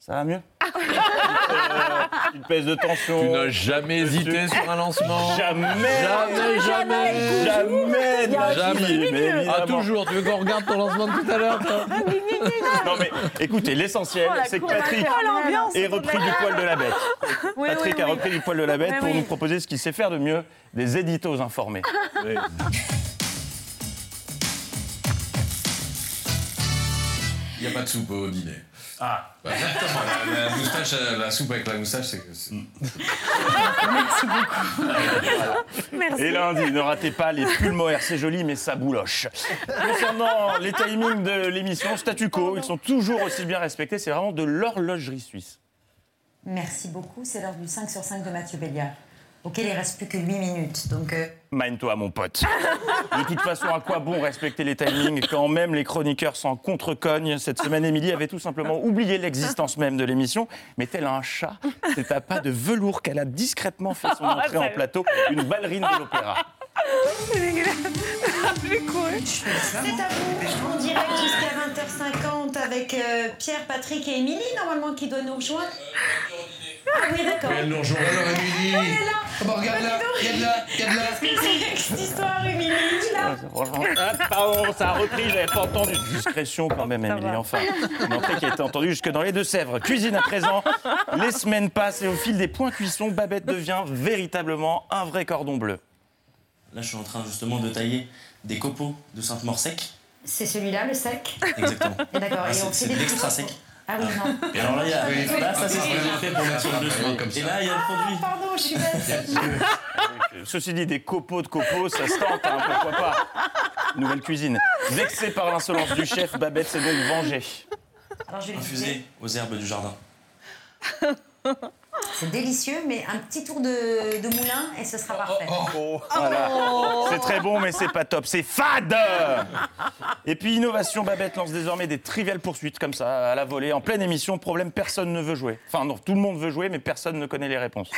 Ça va mieux? Une pèse de tension. Tu n'as jamais hésité sur un lancement? Jamais. Jamais, jamais Jamais. de ma vie, mais évidemment. Ah, toujours. Tu veux qu'on regarde ton lancement de tout à l'heure toi? Non mais écoutez, l'essentiel, Oh, c'est que Patrick. Oh, est repris du poil de la bête. Oui, Patrick oui, a repris du poil de la bête pour oui. nous proposer ce qu'il sait faire de mieux, des éditos informés. n'y a pas de soupe au dîner. Ah Bah, Exactement, la, la moustache, euh, la soupe avec la moustache, c'est... c'est- Merci beaucoup. Merci. Et lundi, ne ratez pas les pulmo c'est joli, mais ça bouloche. Concernant les timings de l'émission, statu quo, ils sont toujours aussi bien respectés. C'est vraiment de l'horlogerie suisse. Merci beaucoup. C'est l'heure du 5 sur 5 de Mathieu Béliard, auquel il reste plus que 8 minutes. Donc, euh, Mine-toi, mon pote. De toute façon, à quoi bon respecter les timings quand même les chroniqueurs s'en contrecognent? Cette semaine, Émilie avait tout simplement oublié l'existence même de l'émission. Mais tel un chat, c'est à pas de velours qu'elle a discrètement fait son entrée en plateau, une ballerine de l'opéra. C'est à vous, en direct jusqu'à 20h50 avec euh, Pierre, Patrick et Émilie, normalement, qui doit nous rejoindre. Ah oui, d'accord. Elle nous rejoint. Alors, Émilie Oh, bah, regarde là, regarde là, regarde là. Qu'est-ce que c'est que cette histoire, Émilie là. Franchement, ah, pardon, ça a repris, j'avais pas entendu. Discrétion quand même, Émilie, enfin. Une entrée qui a été entendue jusque dans les Deux-Sèvres. Cuisine à présent, les semaines passent et au fil des points cuissons, Babette devient véritablement un vrai cordon bleu. Là, je suis en train justement de tailler des copeaux de Sainte-Maure sec. C'est celui-là, le sec? Exactement. Et d'accord, Ah, et c'est- on fait c'est des de l'extra sec. Ah oui, non. Et alors là, il y a, Oui. là ça c'est ce que j'ai fait pour mettre sur le dessus. comme ça. Et là, il y a le produit. Pardon, je suis bête. Ceci dit, des copeaux de copeaux, ça se tente, hein, pourquoi pas. Nouvelle cuisine. Vexée par l'insolence du chef, Babette s'est donc vengée. Alors, je vais le Infusé aux herbes du jardin. C'est délicieux, mais un petit tour de, de moulin et ce sera parfait. Voilà. Oh. C'est très bon, mais c'est pas top. C'est fade Et puis, innovation, Babette lance désormais des triviales poursuites, comme ça, à la volée, en pleine émission. Problème, personne ne veut jouer. Enfin, non, tout le monde veut jouer, mais personne ne connaît les réponses.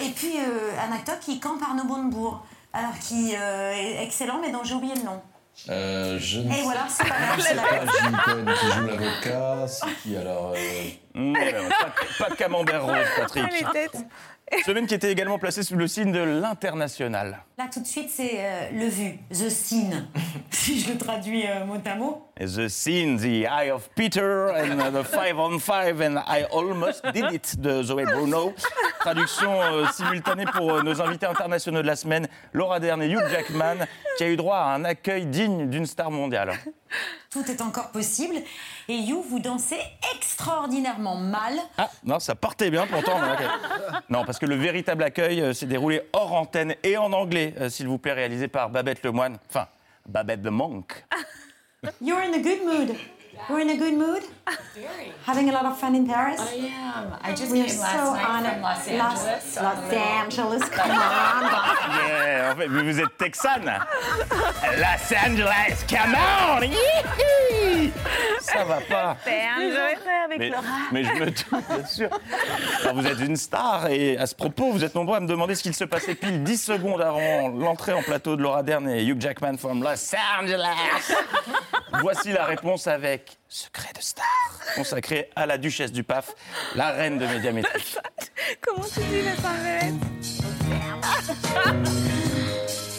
Et puis euh, un acteur qui campe Arnaud Montebourg, alors qui euh, est excellent, mais dont j'ai oublié le nom. Euh, je ne Et sais voilà, c'est pas grave, C'est c'est pas Jim Cohen qui joue l'avocat, c'est qui alors euh, Mmh, pas, pas de camembert rose, Patrick. Ah, les têtes. Semaine qui était également placée sous le signe de l'international. Là, tout de suite, c'est euh, le vu, the scene, si je le traduis euh, mot à mot. The scene, the eye of Peter and uh, the five on five and I almost did it de Zoé Bruno. Traduction euh, simultanée pour euh, nos invités internationaux de la semaine, Laura Dern et Hugh Jackman, qui a eu droit à un accueil digne d'une star mondiale. Tout est encore possible. Et You, vous dansez extraordinairement mal. Ah, non, ça partait bien pourtant. Non, parce que le véritable accueil euh, s'est déroulé hors antenne et en anglais, euh, s'il vous plaît, réalisé par Babette Lemoine. Enfin, Babette the Monk. You're in a good mood. You're in a good mood? Having a lot of fun in Paris? I am. I just We're came last so night from Los Los- Angeles. so Los Angeles, come on. Yeah, en fait, mais vous êtes texane. Los Angeles, come on! Yihi Ça va pas. avec Mais, Laura. mais je me doute, bien sûr. Alors, vous êtes une star et à ce propos, vous êtes nombreux à me demander ce qu'il se passait pile 10 secondes avant l'entrée en plateau de Laura Dern et Hugh Jackman from Los Angeles. Voici la réponse avec Secret de star, consacré à la duchesse du PAF, la reine de Médiamétrie. Comment tu dis la parfaite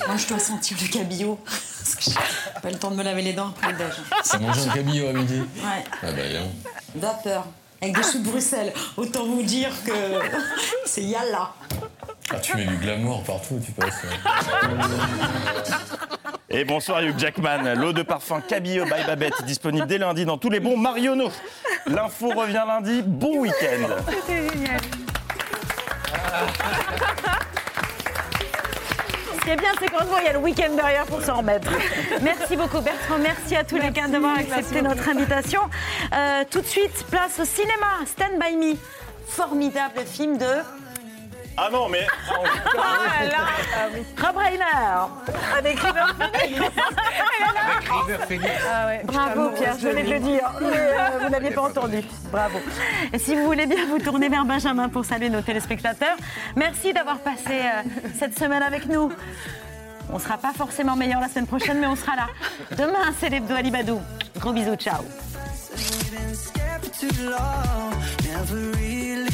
Moi, je dois sentir le cabillaud. Parce que j'ai pas le temps de me laver les dents après le déj. Ça mange un cabillaud à midi Ouais. Ah bah. Vapeur. Avec des choux de Bruxelles. Autant vous dire que c'est yalla. Ah, tu mets du glamour partout, tu passes. Et bonsoir Hugh Jackman, l'eau de parfum Cabillaud by Babette, disponible dès lundi dans tous les bons Marionneaux. L'info revient lundi, bon week-end. C'était génial. Ce qui est bien, c'est qu'en gros, il y a le week-end derrière pour s'en remettre. Merci beaucoup, Bertrand. Merci à tous les gars d'avoir accepté notre invitation. Euh, tout de suite, place au cinéma. Stand by me. Formidable film de. Ah non, mais. Ah là Rob Reiner Avec River Phoenix. Ah ouais, Bravo putain, Pierre, je venais de le dire, mais euh, vous n'aviez pas entendu. Bravo. Et si vous voulez bien vous tourner vers Benjamin pour saluer nos téléspectateurs, merci d'avoir passé euh, cette semaine avec nous. On ne sera pas forcément meilleur la semaine prochaine, mais on sera là. Demain, c'est l'hebdo Alibadou. Gros bisous, ciao. too long, never really.